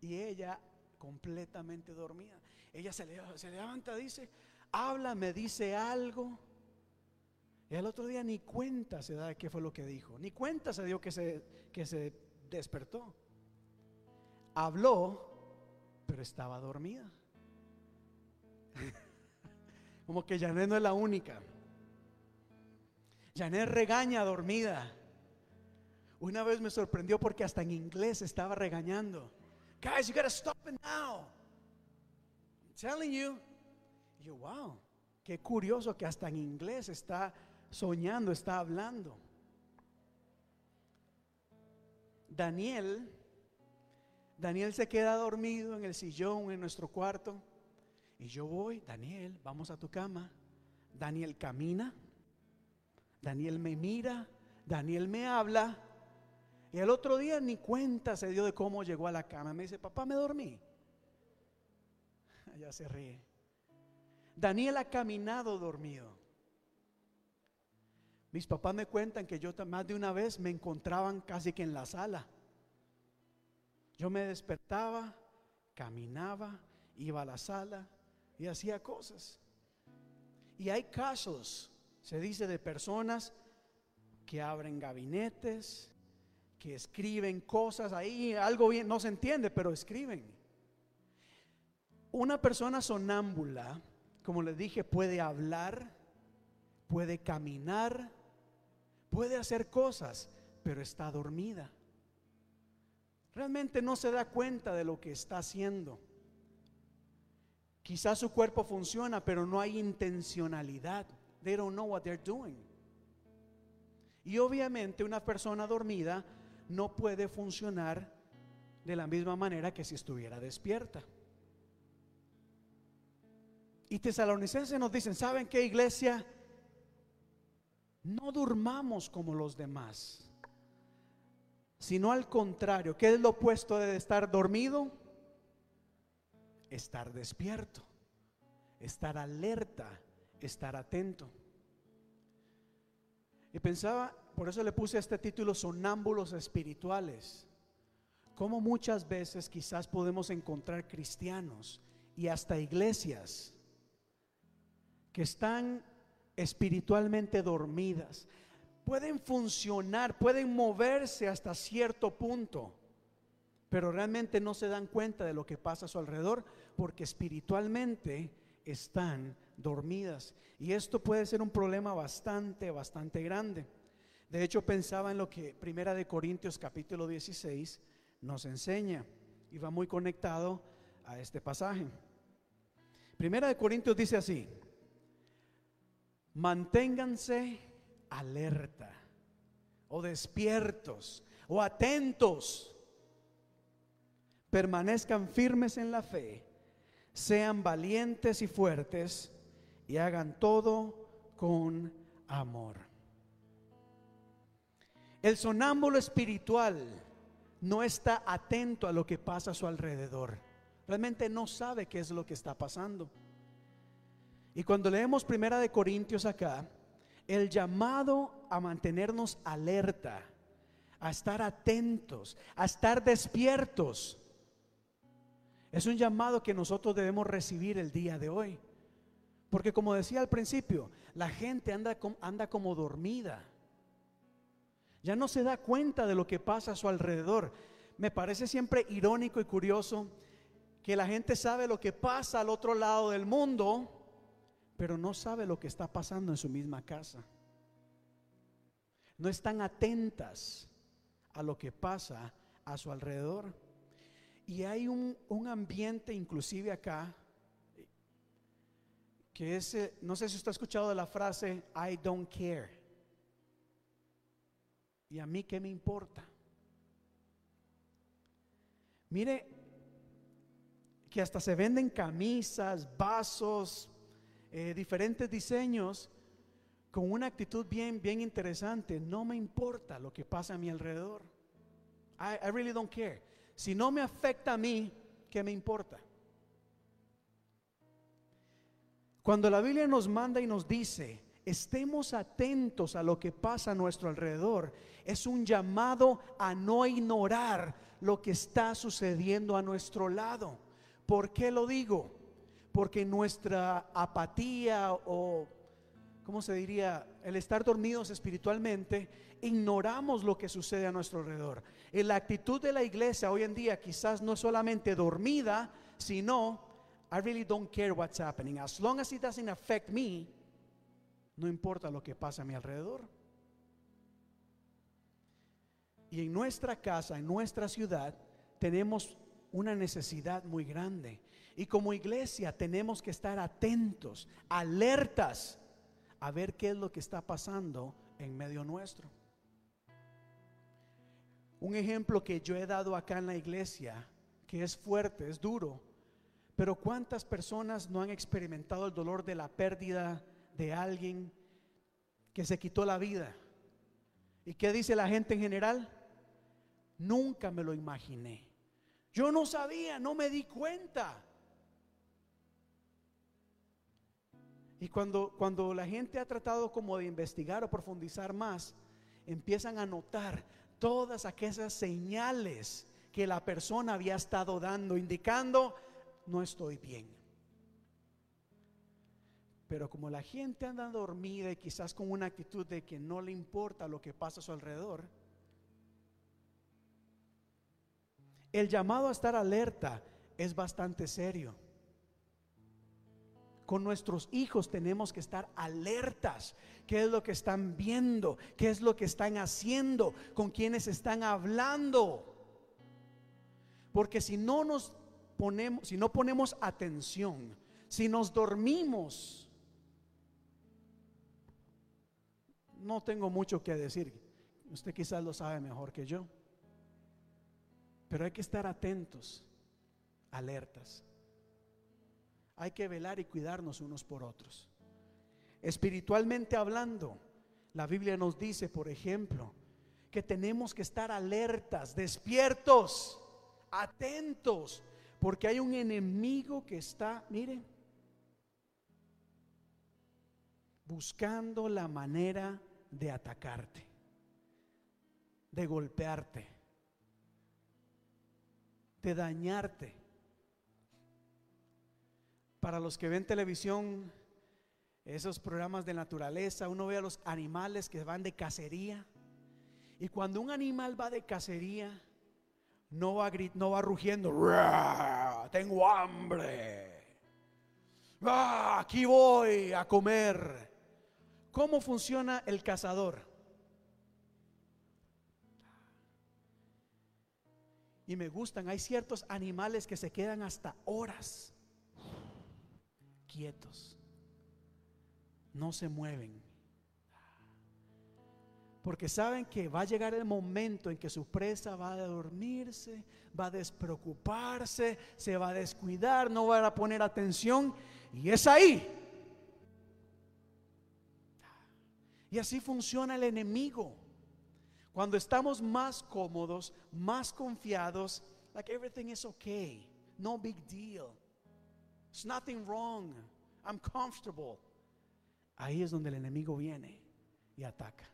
y ella completamente dormida. Ella se, levanta, dice, habla, me dice algo. Y al otro día ni cuenta se da de qué fue lo que dijo, ni cuenta se dio que se, que se despertó. Habló, pero estaba dormida. Como que Janet no es la única. Janet regaña dormida. Una vez me sorprendió porque hasta en inglés estaba regañando. Guys, you gotta stop it now. I'm telling you. yo, wow, qué curioso que hasta en inglés está soñando, está hablando. Daniel, Daniel se queda dormido en el sillón en nuestro cuarto. Y yo voy, Daniel, vamos a tu cama. Daniel camina. Daniel me mira. Daniel me habla. Y el otro día ni cuenta se dio de cómo llegó a la cama. Me dice, papá, me dormí. Allá se ríe. Daniel ha caminado dormido. Mis papás me cuentan que yo más de una vez me encontraban casi que en la sala. Yo me despertaba, caminaba, iba a la sala, y hacía cosas. Y hay casos, se dice, de personas que abren gabinetes, que escriben cosas ahí, algo bien, no se entiende, pero escriben. Una persona sonámbula, como les dije, puede hablar, puede caminar, puede hacer cosas, pero está dormida. Realmente no se da cuenta de lo que está haciendo. Quizás su cuerpo funciona, pero no hay intencionalidad. They don't know what they're doing. Y obviamente una persona dormida no puede funcionar de la misma manera que si estuviera despierta. Y tesalonicenses nos dicen, ¿saben qué iglesia? No durmamos como los demás, sino al contrario, ¿qué es lo opuesto de estar dormido? Estar despierto, estar alerta, estar atento. Y pensaba, por eso le puse este título, Sonámbulos Espirituales. Como muchas veces quizás podemos encontrar cristianos y hasta iglesias que están espiritualmente dormidas. Pueden funcionar, pueden moverse hasta cierto punto, pero realmente no se dan cuenta de lo que pasa a su alrededor porque espiritualmente están dormidas. Y esto puede ser un problema bastante, bastante grande. De hecho, pensaba en lo que Primera de Corintios capítulo 16 nos enseña y va muy conectado a este pasaje. Primera de Corintios dice así: manténganse alerta o despiertos o atentos. Permanezcan firmes en la fe, sean valientes y fuertes y hagan todo con amor. El sonámbulo espiritual no está atento a lo que pasa a su alrededor. Realmente no sabe qué es lo que está pasando. Y cuando leemos Primera de Corintios acá, el llamado a mantenernos alerta, a estar atentos, a estar despiertos, es un llamado que nosotros debemos recibir el día de hoy. Porque como decía al principio, la gente anda, anda como dormida. Ya no se da cuenta de lo que pasa a su alrededor. Me parece siempre irónico y curioso que la gente sabe lo que pasa al otro lado del mundo, pero no sabe lo que está pasando en su misma casa. No están atentas a lo que pasa a su alrededor. Y hay un, ambiente inclusive acá que es, eh, no sé si usted ha escuchado de la frase, I don't care. ¿Y a mí qué me importa? Mire, que hasta se venden camisas, vasos, eh, diferentes diseños con una actitud bien, bien interesante. No me importa lo que pasa a mi alrededor. I, I really don't care. Si no me afecta a mí, ¿qué me importa? Cuando la Biblia nos manda y nos dice, estemos atentos a lo que pasa a nuestro alrededor, es un llamado a no ignorar lo que está sucediendo a nuestro lado. ¿Por qué lo digo? porque nuestra apatía o, ¿cómo se diría? El estar dormidos espiritualmente, ignoramos lo que sucede a nuestro alrededor. En la actitud de la iglesia hoy en día quizás no solamente dormida, sino, I really don't care what's happening. As long as it doesn't affect me, no importa lo que pasa a mi alrededor. Y en nuestra casa, en nuestra ciudad, tenemos una necesidad muy grande. Y como iglesia tenemos que estar atentos, alertas, a ver qué es lo que está pasando en medio nuestro. Un ejemplo que yo he dado acá en la iglesia, que es fuerte, es duro, pero ¿cuántas personas no han experimentado el dolor de la pérdida de alguien que se quitó la vida? ¿Y qué dice la gente en general? Nunca me lo imaginé. Yo no sabía, no me di cuenta. Y cuando, cuando la gente ha tratado como de investigar o profundizar más, empiezan a notar todas aquellas señales que la persona había estado dando, indicando, no estoy bien. Pero como la gente anda dormida y quizás con una actitud de que no le importa lo que pasa a su alrededor, el llamado a estar alerta es bastante serio con nuestros hijos tenemos que estar alertas. ¿Qué es lo que están viendo? ¿Qué es lo que están haciendo? ¿Con quienes están hablando? Porque si no nos ponemos, si no ponemos atención, si nos dormimos, no tengo mucho que decir. Usted quizás lo sabe mejor que yo. Pero hay que estar atentos, alertas. Hay que velar y cuidarnos unos por otros. Espiritualmente hablando, la Biblia nos dice, por ejemplo, que tenemos que estar alertas, despiertos, atentos, porque hay un enemigo que está, miren, buscando la manera de atacarte, de golpearte, de dañarte. Para los que ven televisión, esos programas de naturaleza, uno ve a los animales que van de cacería. Y cuando un animal va de cacería, no va, no va rugiendo, tengo hambre, aquí voy a comer. ¿Cómo funciona el cazador? Y me gustan, hay ciertos animales que se quedan hasta horas quietos, no se mueven. Porque saben que va a llegar el momento en que su presa va a dormirse, va a despreocuparse, se va a descuidar, no va a poner atención. Y es ahí Y así funciona el enemigo. Cuando estamos más cómodos, más confiados, like everything is okay, no big deal. There's nothing wrong. I'm comfortable. Ahí es donde el enemigo viene y ataca.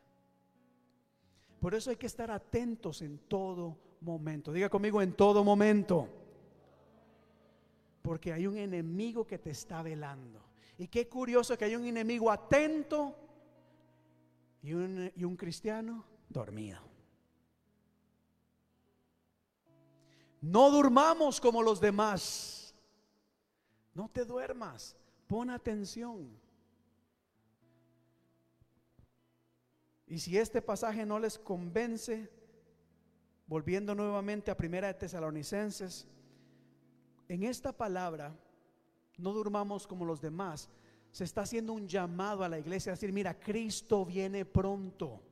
Por eso hay que estar atentos en todo momento. Diga conmigo en todo momento. Porque hay un enemigo que te está velando. Y qué curioso que hay un enemigo atento y un, cristiano dormido. No durmamos como los demás. No te duermas. Pon atención. Y si este pasaje no les convence, volviendo nuevamente a Primera de Tesalonicenses, en esta palabra, no durmamos como los demás, se está haciendo un llamado a la iglesia a decir, mira, Cristo viene pronto.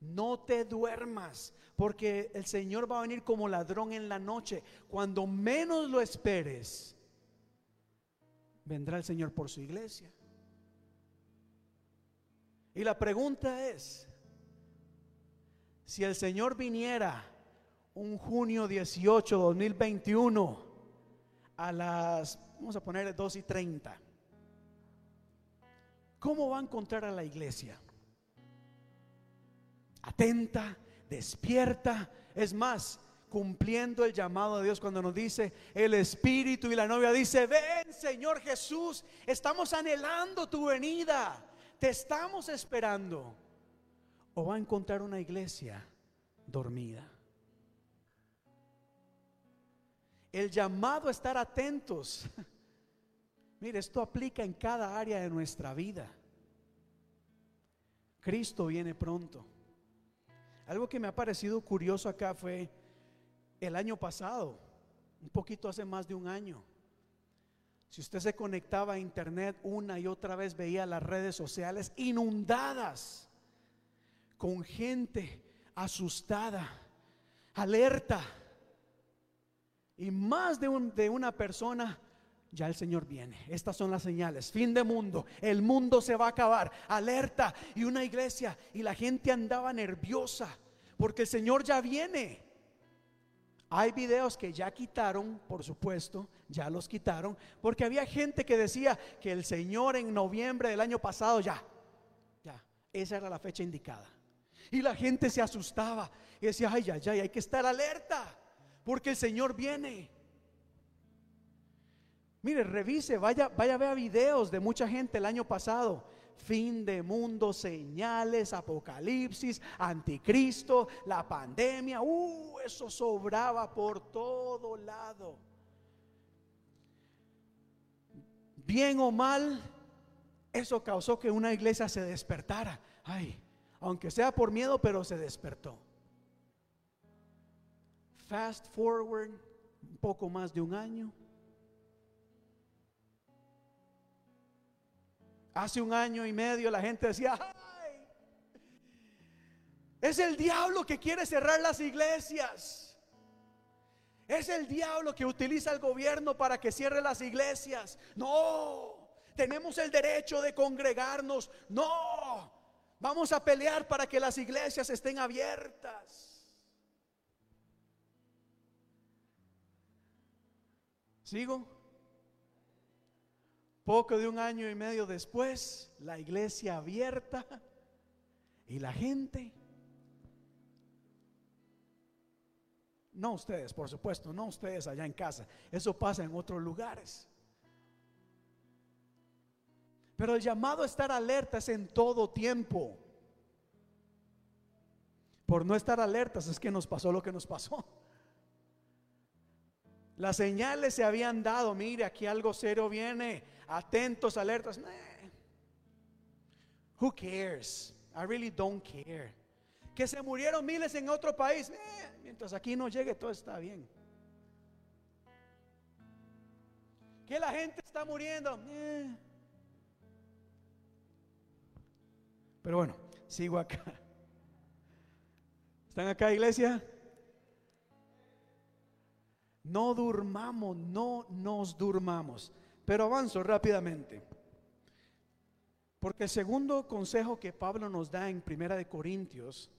No te duermas, porque el Señor va a venir como ladrón en la noche. Cuando menos lo esperes, vendrá el Señor por su iglesia. Y la pregunta es, si el Señor viniera un junio 18, 2021, a las, vamos a poner 2 y 30, ¿cómo va a encontrar a la iglesia? Atenta, despierta, es más, cumpliendo el llamado de Dios cuando nos dice el Espíritu y la novia dice, ven Señor Jesús, estamos anhelando tu venida, te estamos esperando. O va a encontrar una iglesia dormida. El llamado a estar atentos Mire, esto aplica en cada área de nuestra vida. Cristo viene pronto. Algo que me ha parecido curioso acá fue el año pasado, un poquito hace más de un año. Si usted se conectaba a internet una y otra vez veía las redes sociales inundadas con gente asustada, alerta. Y más de, de una persona ya el Señor viene. Estas son las señales. Fin de mundo. El mundo se va a acabar. Alerta. Y una iglesia. Y la gente andaba nerviosa. Porque el Señor ya viene. Hay videos que ya quitaron, por supuesto, ya los quitaron, porque había gente que decía que el Señor en noviembre del año pasado ya, ya, esa era la fecha indicada. Y la gente se asustaba y decía, ay, ay, ay, hay que estar alerta, porque el Señor viene. Mire, revise, vaya, vaya a ver videos de mucha gente el año pasado. Fin de mundo, señales, apocalipsis, anticristo, la pandemia. Uh, eso sobraba por todo lado. Bien o mal, eso causó que una iglesia se despertara. Ay, aunque sea por miedo, pero se despertó. Fast forward, un poco más de un año Hace un año y medio la gente decía, ¡ay! Es el diablo que quiere cerrar las iglesias. Es el diablo que utiliza el gobierno para que cierre las iglesias. No, tenemos el derecho de congregarnos. No, vamos a pelear para que las iglesias estén abiertas. ¿Sigo? Poco de un año y medio después, la iglesia abierta y la gente No ustedes, por supuesto, no ustedes allá en casa. Eso pasa en otros lugares. Pero el llamado a estar alertas en todo tiempo. Por no estar alertas es que nos pasó lo que nos pasó. Las señales se habían dado, mire, aquí algo serio viene, atentos, alertas. Who cares? I really don't care. Que se murieron miles en otro país. mientras aquí no llegue, todo está bien. Que la gente está muriendo. Pero bueno, sigo acá. ¿Están acá, iglesia? No durmamos, no nos durmamos. Pero avanzo rápidamente. Porque el segundo consejo que Pablo nos da en Primera de Corintios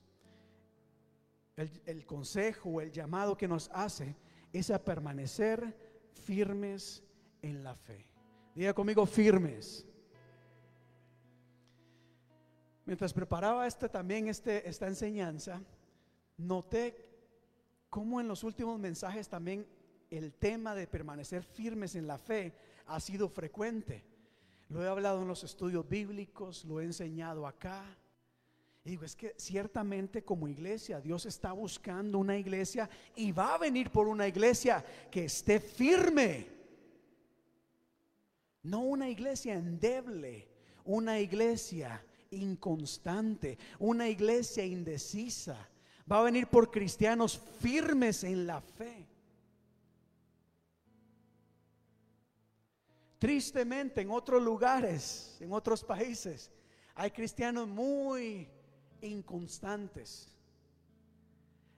el, consejo, el llamado que nos hace es a permanecer firmes en la fe. Diga conmigo firmes. Mientras preparaba este, también este, esta enseñanza, noté cómo en los últimos mensajes también el tema de permanecer firmes en la fe ha sido frecuente. Lo he hablado en los estudios bíblicos, lo he enseñado acá. Y digo, es que ciertamente como iglesia, Dios está buscando una iglesia y va a venir por una iglesia que esté firme. No una iglesia endeble, una iglesia inconstante, una iglesia indecisa. Va a venir por cristianos firmes en la fe. Tristemente en otros lugares, en otros países, hay cristianos muy inconstantes.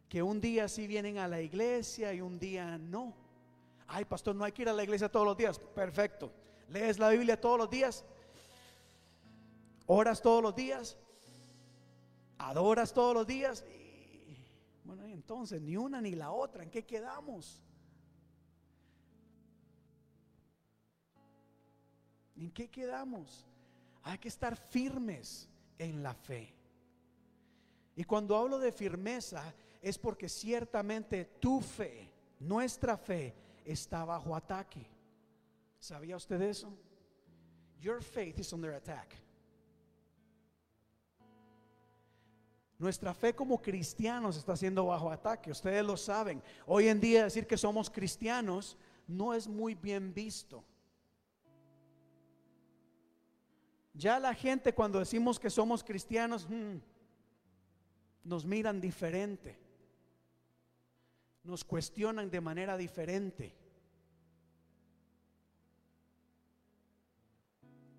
Que un día sí vienen a la iglesia y un día no. Ay, pastor, no hay que ir a la iglesia todos los días. Perfecto. Lees la Biblia todos los días. Oras todos los días. Adoras todos los días. Y, bueno, entonces ni una ni la otra. ¿En qué quedamos? ¿En qué quedamos? Hay que estar firmes en la fe. Y cuando hablo de firmeza es porque ciertamente tu fe, nuestra fe, está bajo ataque. ¿Sabía usted eso? Your faith is under attack. Nuestra fe como cristianos está siendo bajo ataque, ustedes lo saben. Hoy en día decir que somos cristianos no es muy bien visto. Ya la gente cuando decimos que somos cristianos, hmm, nos miran diferente, nos cuestionan de manera diferente.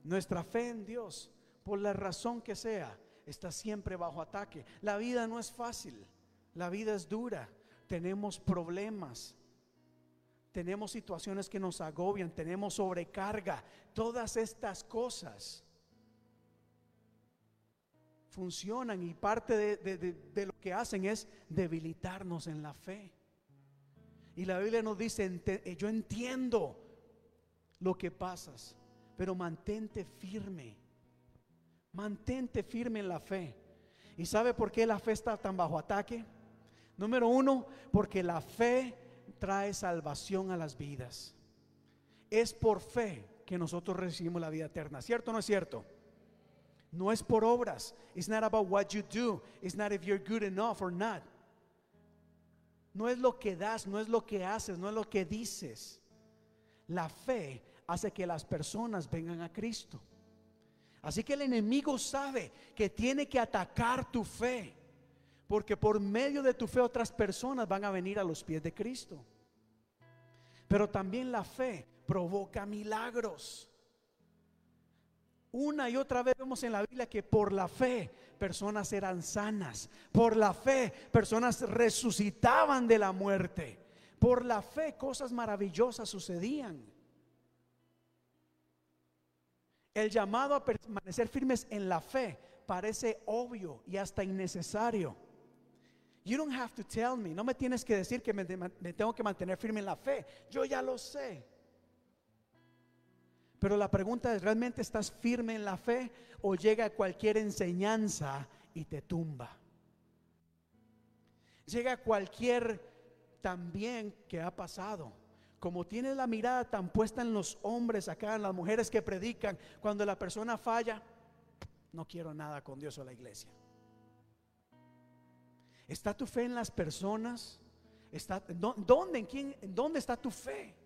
Nuestra fe en Dios, por la razón que sea, está siempre bajo ataque. La vida no es fácil, la vida es dura, tenemos problemas, tenemos situaciones que nos agobian, tenemos sobrecarga, todas estas cosas funcionan y parte de, lo que hacen es debilitarnos en la fe. Y la Biblia nos dice, eh, yo entiendo lo que pasas, pero mantente firme, mantente firme en la fe. ¿Y sabe por qué la fe está tan bajo ataque? Número uno, porque la fe trae salvación a las vidas. Es por fe que nosotros recibimos la vida eterna, ¿cierto o no es cierto? No es por obras. It's not about what you do. It's not if you're good enough or not. No es lo que das, no es lo que haces, no es lo que dices. La fe hace que las personas vengan a Cristo. Así que el enemigo sabe que tiene que atacar tu fe, porque por medio de tu fe otras personas van a venir a los pies de Cristo. Pero también la fe provoca milagros. Una y otra vez vemos en la Biblia que por la fe personas eran sanas, por la fe personas resucitaban de la muerte, Por la fe cosas maravillosas sucedían. El llamado a permanecer firmes en la fe parece obvio y hasta innecesario. You don't have to tell me, no me tienes que decir que me, tengo que mantener firme en la fe. Yo ya lo sé. Pero la pregunta es, ¿realmente estás firme en la fe o llega cualquier enseñanza y te tumba? Llega cualquier también que ha pasado. Como tienes la mirada tan puesta en los hombres acá, en las mujeres que predican, cuando la persona falla, no quiero nada con Dios o la iglesia. ¿Está tu fe en las personas? ¿Está, ¿Dónde, en dónde está tu fe?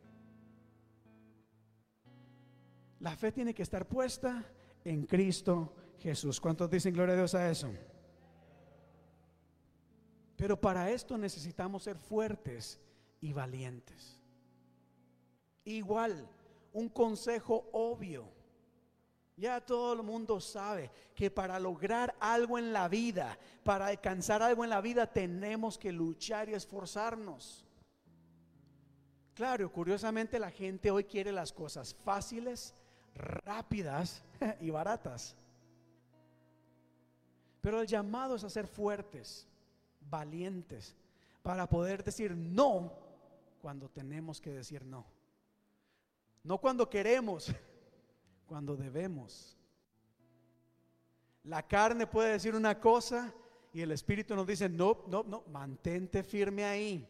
La fe tiene que estar puesta en Cristo Jesús. ¿Cuántos dicen gloria a Dios a eso? Pero para esto necesitamos ser fuertes y valientes. Igual, un consejo obvio. Ya todo el mundo sabe que para lograr algo en la vida, para alcanzar algo en la vida, tenemos que luchar y esforzarnos. Claro, curiosamente la gente hoy quiere las cosas fáciles, rápidas y baratas. Pero el llamado es a ser fuertes, valientes, para poder decir no cuando tenemos que decir no. No cuando queremos, cuando debemos. La carne puede decir una cosa y el Espíritu nos dice, no, no, no, mantente firme ahí.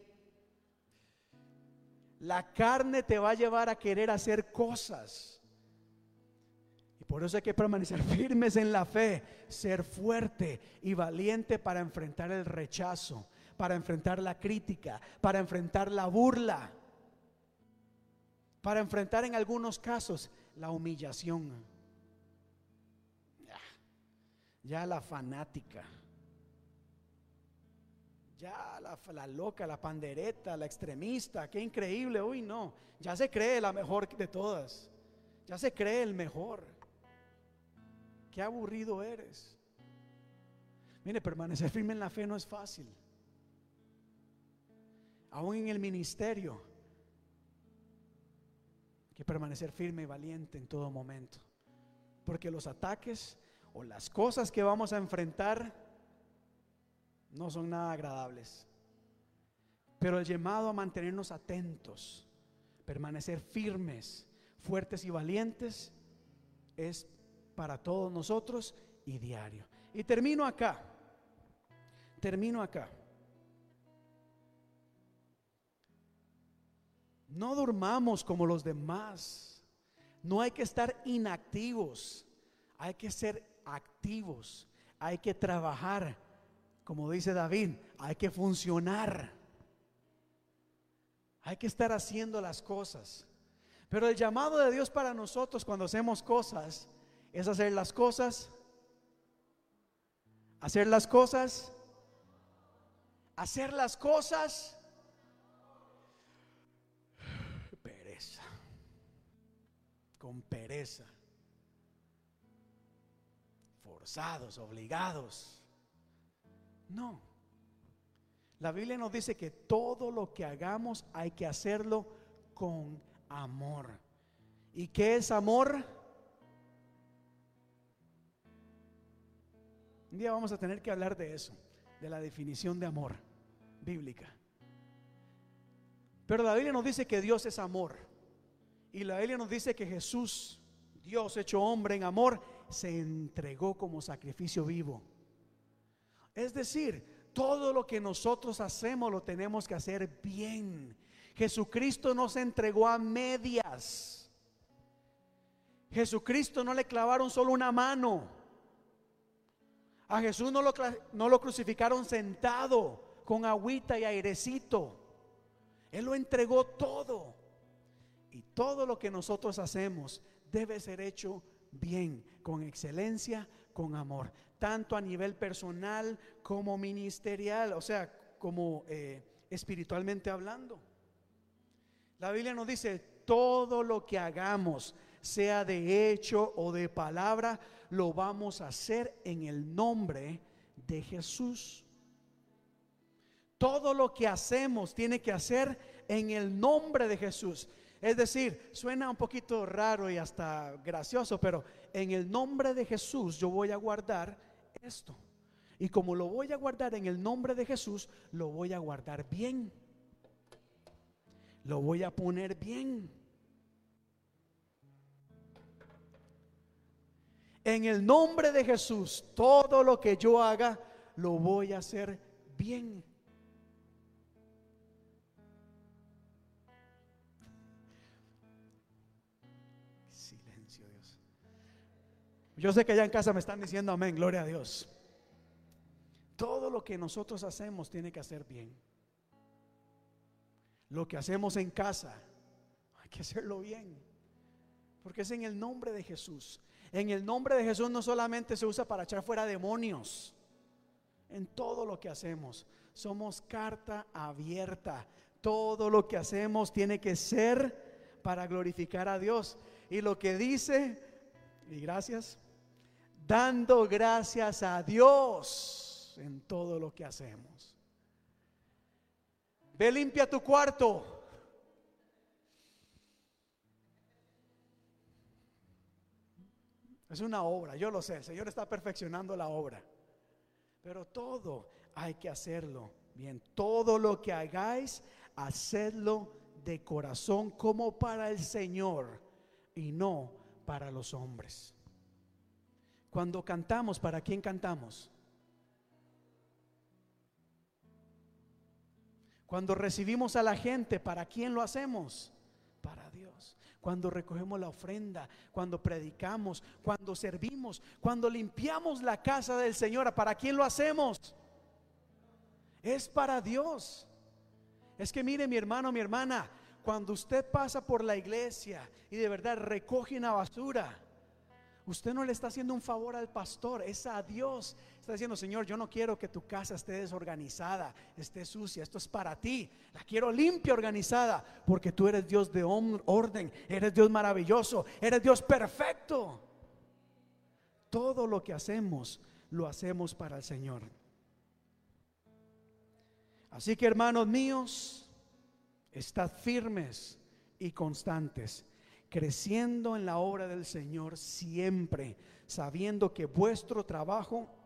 La carne te va a llevar a querer hacer cosas por eso hay que permanecer firmes en la fe, ser fuerte y valiente para enfrentar el rechazo, para enfrentar la crítica, para enfrentar la burla, para enfrentar en algunos casos la humillación. Ya, la fanática, ya la, la, loca, la pandereta, la extremista, qué increíble, uy no, ya se cree la mejor de todas, ya se cree el mejor. Qué aburrido eres. Mire, permanecer firme en la fe no es fácil. Aún en el ministerio, hay que permanecer firme y valiente en todo momento. Porque los ataques o las cosas que vamos a enfrentar no son nada agradables. Pero el llamado a mantenernos atentos, permanecer firmes, fuertes y valientes, es para todos nosotros y diario. Y termino acá. Termino acá. No durmamos como los demás. No hay que estar inactivos. Hay que ser activos. Hay que trabajar. Como dice David, hay que funcionar. Hay que estar haciendo las cosas. Pero el llamado de Dios para nosotros cuando hacemos cosas es hacer las cosas, hacer las cosas, hacer las cosas. Pereza, con pereza, forzados, obligados. No. La Biblia nos dice que todo lo que hagamos hay que hacerlo con amor. ¿Y qué es amor? Un día vamos a tener que hablar de eso, de la definición de amor bíblica. Pero la Biblia nos dice que Dios es amor. Y la Biblia nos dice que Jesús, Dios hecho hombre en amor, se entregó como sacrificio vivo. Es decir, todo lo que nosotros hacemos lo tenemos que hacer bien. Jesucristo no se entregó a medias. Jesucristo no le clavaron solo una mano. A Jesús no lo, no lo crucificaron sentado con agüita y airecito. Él lo entregó todo. Y todo lo que nosotros hacemos debe ser hecho bien, con excelencia, con amor, tanto a nivel personal como ministerial, o sea, como eh, espiritualmente hablando. La Biblia nos dice, todo lo que hagamos, sea de hecho o de palabra, lo vamos a hacer en el nombre de Jesús. Todo lo que hacemos tiene que hacer en el nombre de Jesús. Es decir, suena un poquito raro y hasta gracioso, pero en el nombre de Jesús yo voy a guardar esto. Y como lo voy a guardar en el nombre de Jesús, lo voy a guardar bien. Lo voy a poner bien. En el nombre de Jesús, todo lo que yo haga, lo voy a hacer bien. Silencio, Dios. Yo sé que allá en casa me están diciendo amén, gloria a Dios. Todo lo que nosotros hacemos tiene que hacer bien. Lo que hacemos en casa, hay que hacerlo bien. Porque es en el nombre de Jesús. En el nombre de Jesús no solamente se usa para echar fuera demonios. En todo lo que hacemos. Somos carta abierta. Todo lo que hacemos tiene que ser para glorificar a Dios. Y lo que dice, y gracias, dando gracias a Dios en todo lo que hacemos. Ve limpia tu cuarto. Es una obra, yo lo sé, el Señor está perfeccionando la obra. Pero todo hay que hacerlo bien. Todo lo que hagáis, hacedlo de corazón como para el Señor y no para los hombres. Cuando cantamos, ¿para quién cantamos? Cuando recibimos a la gente, ¿para quién lo hacemos? Cuando recogemos la ofrenda, cuando predicamos, cuando servimos, cuando limpiamos la casa del Señor. ¿Para quién lo hacemos? Es para Dios. Es que mire mi hermano, mi hermana, cuando usted pasa por la iglesia y de verdad recoge una basura, Usted no le está haciendo un favor al pastor, es a Dios. Está diciendo, Señor, yo no quiero que tu casa esté desorganizada, esté sucia. Esto es para ti. La quiero limpia, organizada, porque tú eres Dios de orden, eres Dios maravilloso, eres Dios perfecto. Todo lo que hacemos, lo hacemos para el Señor. Así que, hermanos míos, estad firmes y constantes creciendo en la obra del Señor siempre, sabiendo que vuestro trabajo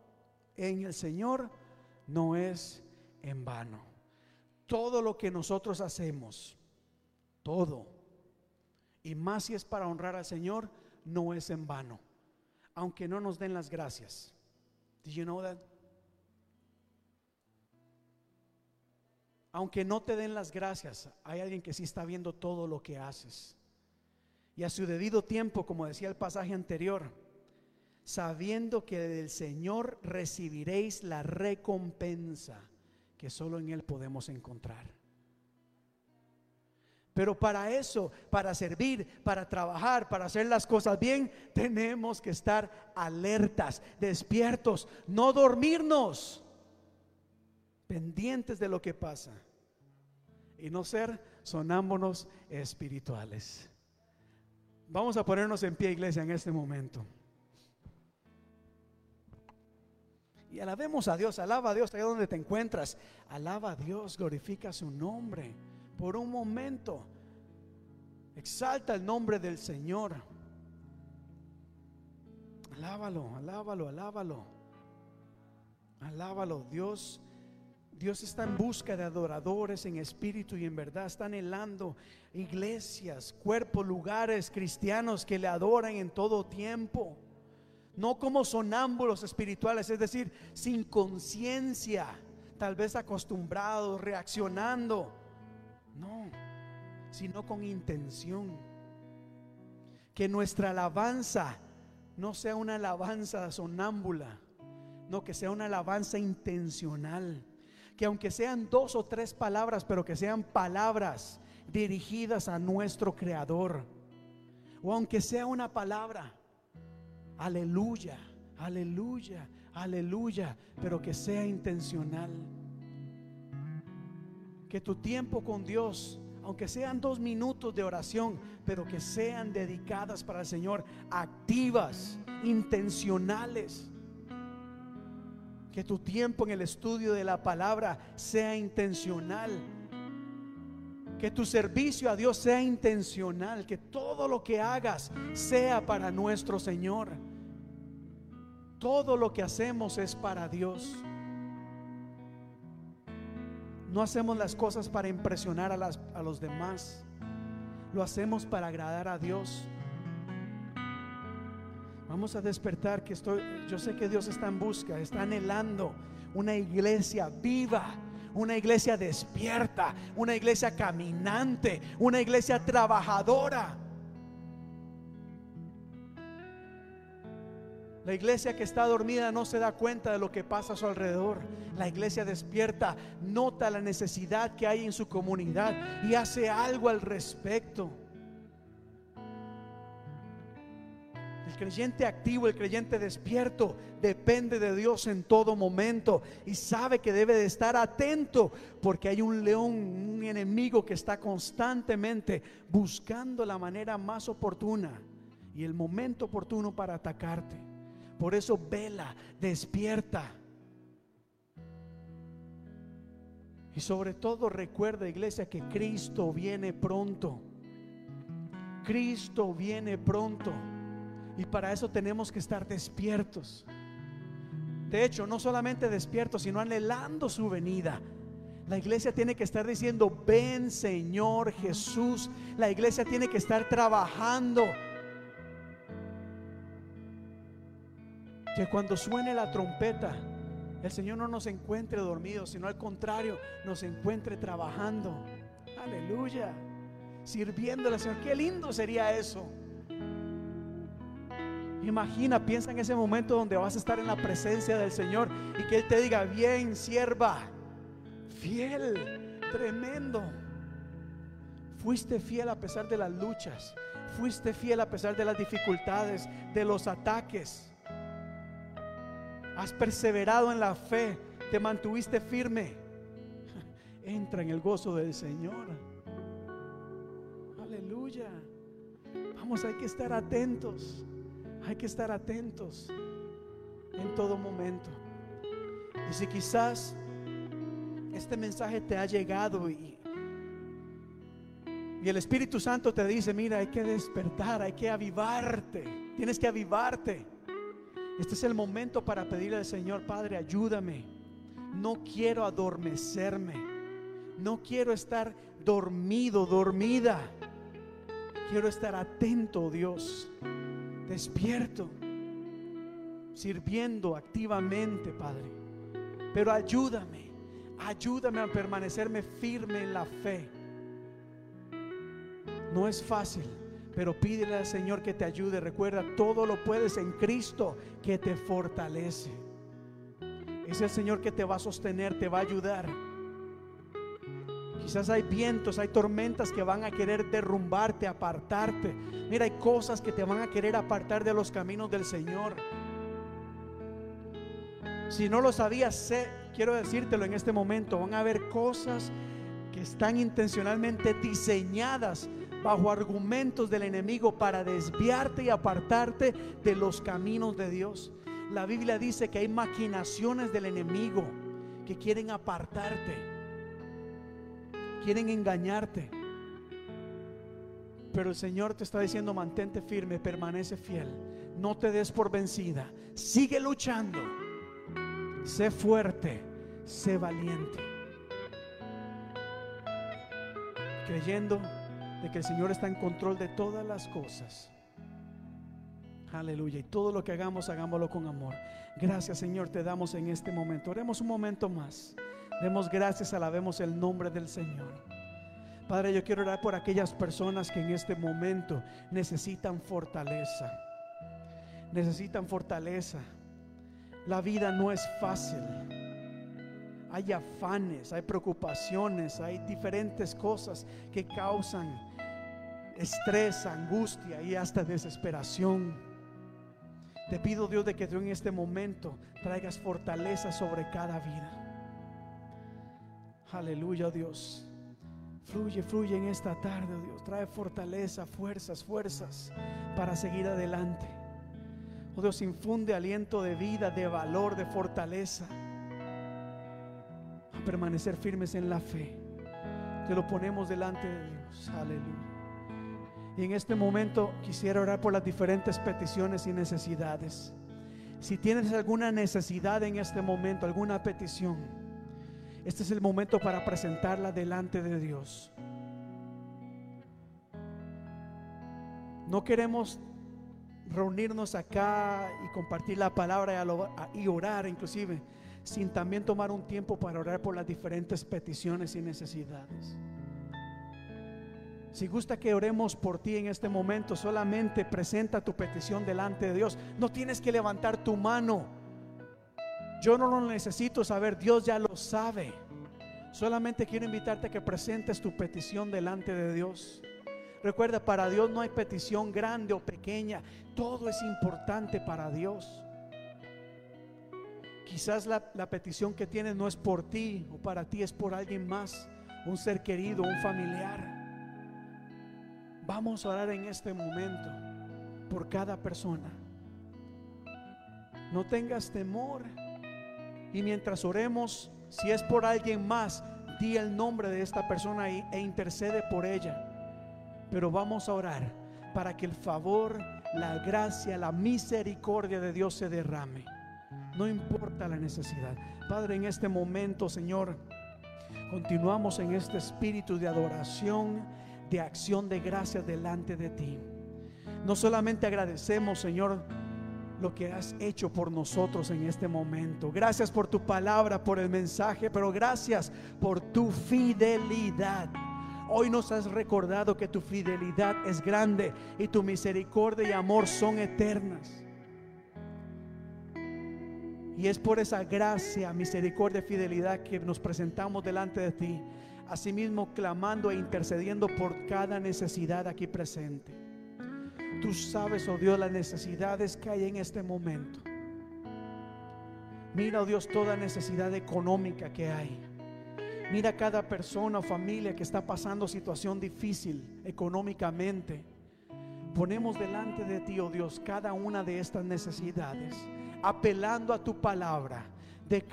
en el Señor no es en vano. Todo lo que nosotros hacemos, todo, y más si es para honrar al Señor, no es en vano, aunque no nos den las gracias. Did you know that? Aunque no te den las gracias, hay alguien que sí está viendo todo lo que haces y a su debido tiempo, como decía el pasaje anterior, sabiendo que del Señor recibiréis la recompensa que solo en Él podemos encontrar. Pero para eso, para servir, para trabajar, para hacer las cosas bien, tenemos que estar alertas, despiertos, no dormirnos, pendientes de lo que pasa y no ser sonámbonos espirituales. Vamos a ponernos en pie, iglesia, en este momento. Y alabemos a Dios, alaba a Dios allá donde te encuentras. Alaba a Dios, glorifica su nombre. Por un momento, exalta el nombre del Señor. Alábalo, alábalo, alábalo. Alábalo, Dios Dios está en busca de adoradores en espíritu y en verdad. Está anhelando iglesias, cuerpos, lugares cristianos que le adoran en todo tiempo. No como sonámbulos espirituales, es decir, sin conciencia, tal vez acostumbrados, reaccionando. No, sino con intención. Que nuestra alabanza no sea una alabanza sonámbula, no que sea una alabanza intencional que aunque sean dos o tres palabras, pero que sean palabras dirigidas a nuestro Creador. O aunque sea una palabra, aleluya, aleluya, aleluya, pero que sea intencional. Que tu tiempo con Dios, aunque sean dos minutos de oración, pero que sean dedicadas para el Señor, activas, intencionales que tu tiempo en el estudio de la palabra sea intencional. Que tu servicio a Dios sea intencional, que todo lo que hagas sea para nuestro Señor. Todo lo que hacemos es para Dios. No hacemos las cosas para impresionar a, los demás. Lo hacemos para agradar a Dios. Vamos a despertar que estoy, yo sé que Dios está en busca, está anhelando una iglesia viva, una iglesia despierta, una iglesia caminante, una iglesia trabajadora. La iglesia que está dormida no se da cuenta de lo que pasa a su alrededor. La iglesia despierta, nota la necesidad que hay en su comunidad y hace algo al respecto. El creyente activo, el creyente despierto, depende de Dios en todo momento y sabe que debe de estar atento porque hay un león, un enemigo que está constantemente buscando la manera más oportuna y el momento oportuno para atacarte. Por eso vela, despierta. Y sobre todo recuerda, iglesia, que Cristo viene pronto. Cristo viene pronto. Y para eso tenemos que estar despiertos. De hecho, no solamente despiertos, sino anhelando su venida. La iglesia tiene que estar diciendo, ven Señor Jesús. La iglesia tiene que estar trabajando que cuando suene la trompeta, el Señor no nos encuentre dormidos, sino al contrario, nos encuentre trabajando. Aleluya. Sirviéndole al Señor. Qué lindo sería eso. Imagina, piensa en ese momento donde vas a estar en la presencia del Señor y que Él te diga, bien, sierva, fiel, tremendo. Fuiste fiel a pesar de las luchas, fuiste fiel a pesar de las dificultades, de los ataques has perseverado en la fe, te mantuviste firme. Entra en el gozo del Señor. Aleluya. Vamos, hay que estar atentos. Hay que estar atentos en todo momento. Y si quizás este mensaje te ha llegado y, y el Espíritu Santo te dice, mira, hay que despertar, hay que avivarte, tienes que avivarte. Este es el momento para pedirle al Señor, Padre, ayúdame. No quiero adormecerme. No quiero estar dormido, dormida. Quiero estar atento, Dios. Despierto. Sirviendo activamente, Padre. Pero ayúdame. Ayúdame a permanecerme firme en la fe. No es fácil pero pídele al Señor que te ayude. Recuerda, todo lo puedes en Cristo que te fortalece. Es el Señor que te va a sostener, te va a ayudar. Quizás hay vientos, hay tormentas que van a querer derrumbarte, apartarte. Mira, hay cosas que te van a querer apartar de los caminos del Señor. Si no lo sabías, sé, quiero decírtelo en este momento, van a haber cosas que están intencionalmente diseñadas bajo argumentos del enemigo para desviarte y apartarte de los caminos de Dios. La Biblia dice que hay maquinaciones del enemigo que quieren apartarte, quieren engañarte. Pero el Señor te está diciendo, mantente firme, permanece fiel, no te des por vencida, sigue luchando, sé fuerte, sé valiente, creyendo de que el Señor está en control de todas las cosas. Aleluya. Y todo lo que hagamos, hagámoslo con amor. Gracias, Señor, te damos en este momento. Oremos un momento más. Demos gracias, alabemos el nombre del Señor. Padre, yo quiero orar por aquellas personas que en este momento necesitan fortaleza. Necesitan fortaleza. La vida no es fácil hay afanes, hay preocupaciones, hay diferentes cosas que causan estrés, angustia y hasta desesperación. Te pido Dios de que tú en este momento traigas fortaleza sobre cada vida. Aleluya Dios. Fluye, fluye en esta tarde, Dios. Trae fortaleza, fuerzas, fuerzas para seguir adelante. Oh Dios, infunde aliento de vida, de valor, de fortaleza permanecer firmes en la fe. Te lo ponemos delante de Dios. Aleluya. Y en este momento quisiera orar por las diferentes peticiones y necesidades. Si tienes alguna necesidad en este momento, alguna petición, este es el momento para presentarla delante de Dios. No queremos reunirnos acá y compartir la palabra y orar inclusive, sin también tomar un tiempo para orar por las diferentes peticiones y necesidades. Si gusta que oremos por ti en este momento, solamente presenta tu petición delante de Dios. No tienes que levantar tu mano. Yo no lo necesito saber, Dios ya lo sabe. Solamente quiero invitarte a que presentes tu petición delante de Dios. Recuerda, para Dios no hay petición grande o pequeña. Todo es importante para Dios. Quizás la, petición que tienes no es por ti o para ti, es por alguien más, un ser querido, un familiar. Vamos a orar en este momento por cada persona. No tengas temor. Y mientras oremos, si es por alguien más, di el nombre de esta persona e intercede por ella pero vamos a orar para que el favor, la gracia, la misericordia de Dios se derrame. No importa la necesidad. Padre, en este momento, Señor, continuamos en este espíritu de adoración, de acción de gracias delante de ti. No solamente agradecemos, Señor, lo que has hecho por nosotros en este momento. Gracias por tu palabra, por el mensaje, pero gracias por tu fidelidad. Hoy nos has recordado que tu fidelidad es grande y tu misericordia y amor son eternas. Y es por esa gracia, misericordia y fidelidad que nos presentamos delante de ti. Asimismo, clamando e intercediendo por cada necesidad aquí presente. Tú sabes, oh Dios, las necesidades que hay en este momento. Mira, oh Dios, toda necesidad económica que hay. Mira cada persona o familia que está pasando situación difícil económicamente. Ponemos delante de ti, oh Dios, cada una de estas necesidades, apelando a tu palabra, de,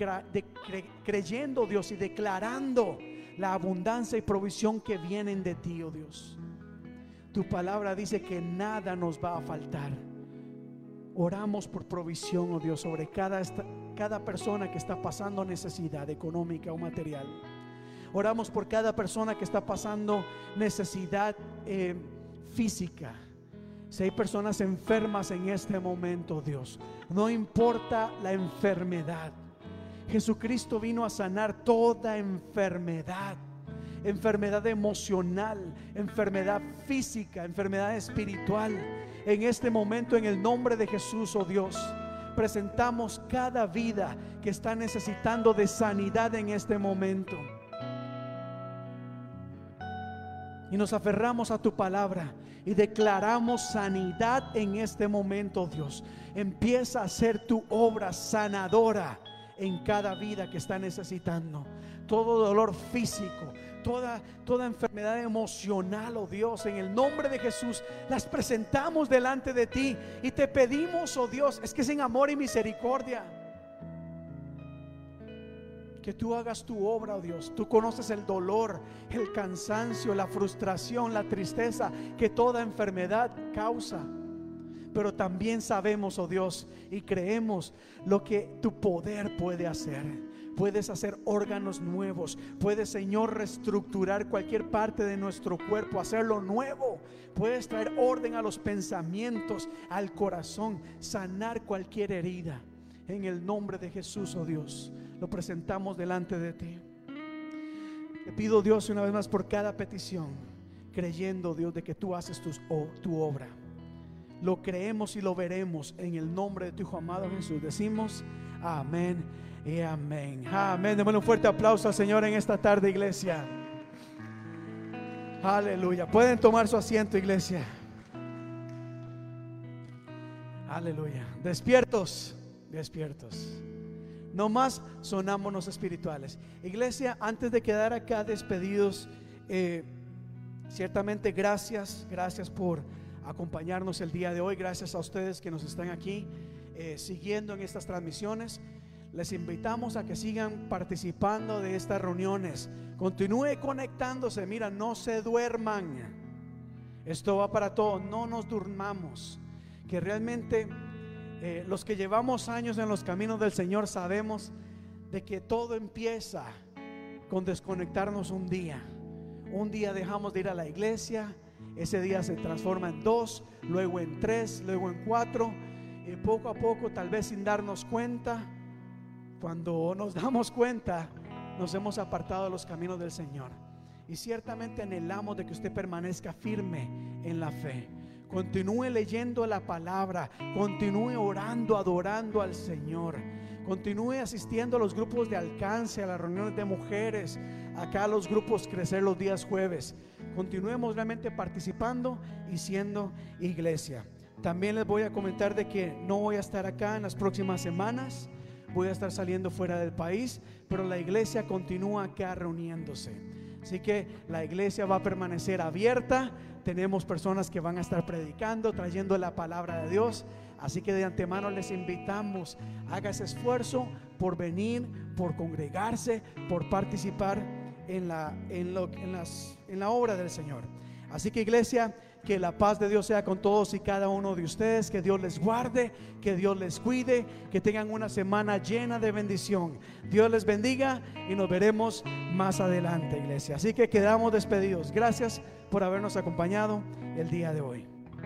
creyendo, Dios, y declarando la abundancia y provisión que vienen de ti, oh Dios. Tu palabra dice que nada nos va a faltar. Oramos por provisión, oh Dios, sobre cada, cada persona que está pasando necesidad económica o material. Oramos por cada persona que está pasando necesidad eh, física. Si hay personas enfermas en este momento, Dios, no importa la enfermedad. Jesucristo vino a sanar toda enfermedad. Enfermedad emocional, enfermedad física, enfermedad espiritual. En este momento, en el nombre de Jesús, oh Dios, presentamos cada vida que está necesitando de sanidad en este momento. y nos aferramos a tu palabra y declaramos sanidad en este momento, Dios. Empieza a hacer tu obra sanadora en cada vida que está necesitando. Todo dolor físico, toda, toda enfermedad emocional, oh Dios, en el nombre de Jesús, las presentamos delante de ti y te pedimos, oh Dios, es que sin amor y misericordia que tú hagas tu obra, oh Dios. Tú conoces el dolor, el cansancio, la frustración, la tristeza que toda enfermedad causa. Pero también sabemos, oh Dios, y creemos lo que tu poder puede hacer. Puedes hacer órganos nuevos. Puedes, Señor, reestructurar cualquier parte de nuestro cuerpo, hacerlo nuevo. Puedes traer orden a los pensamientos, al corazón, sanar cualquier herida. En el nombre de Jesús, oh Dios lo presentamos delante de ti. Te pido Dios una vez más por cada petición, creyendo Dios de que tú haces tu obra. Lo creemos y lo veremos en el nombre de tu Hijo amado Jesús. Decimos amén y amén. Amén. Démosle un fuerte aplauso al Señor en esta tarde, iglesia. Aleluya. Pueden tomar su asiento, iglesia. Aleluya. Despiertos, despiertos. No más sonámonos espirituales. Iglesia, antes de quedar acá despedidos, eh, ciertamente gracias, gracias por acompañarnos el día de hoy. Gracias a ustedes que nos están aquí eh, siguiendo en estas transmisiones. Les invitamos a que sigan participando de estas reuniones Continúe conectándose. Mira, no se duerman. Esto va para todos. No nos durmamos. Que realmente eh, los que llevamos años en los caminos del Señor sabemos de que todo empieza con desconectarnos un día. Un día dejamos de ir a la iglesia, ese día se transforma en dos, luego en tres, luego en cuatro, y poco a poco, tal vez sin darnos cuenta, cuando nos damos cuenta, nos hemos apartado de los caminos del Señor. Y ciertamente anhelamos de que usted permanezca firme en la fe. Continúe leyendo la palabra, continúe orando, adorando al Señor. Continúe asistiendo a los grupos de alcance, a las reuniones de mujeres, acá a los grupos Crecer los días jueves. Continuemos realmente participando y siendo iglesia. También les voy a comentar de que no voy a estar acá en las próximas semanas, voy a estar saliendo fuera del país, pero la iglesia continúa acá reuniéndose. Así que la iglesia va a permanecer abierta, tenemos personas que van a estar predicando, trayendo la palabra de Dios. Así que de antemano les invitamos, haga ese esfuerzo por venir, por congregarse, por participar en la, en, lo, en, las, en la obra del Señor. Así que iglesia, que la paz de Dios sea con todos y cada uno de ustedes, que Dios les guarde, que Dios les cuide, que tengan una semana llena de bendición. Dios les bendiga y nos veremos más adelante, iglesia. Así que quedamos despedidos. Gracias por habernos acompañado el día de hoy.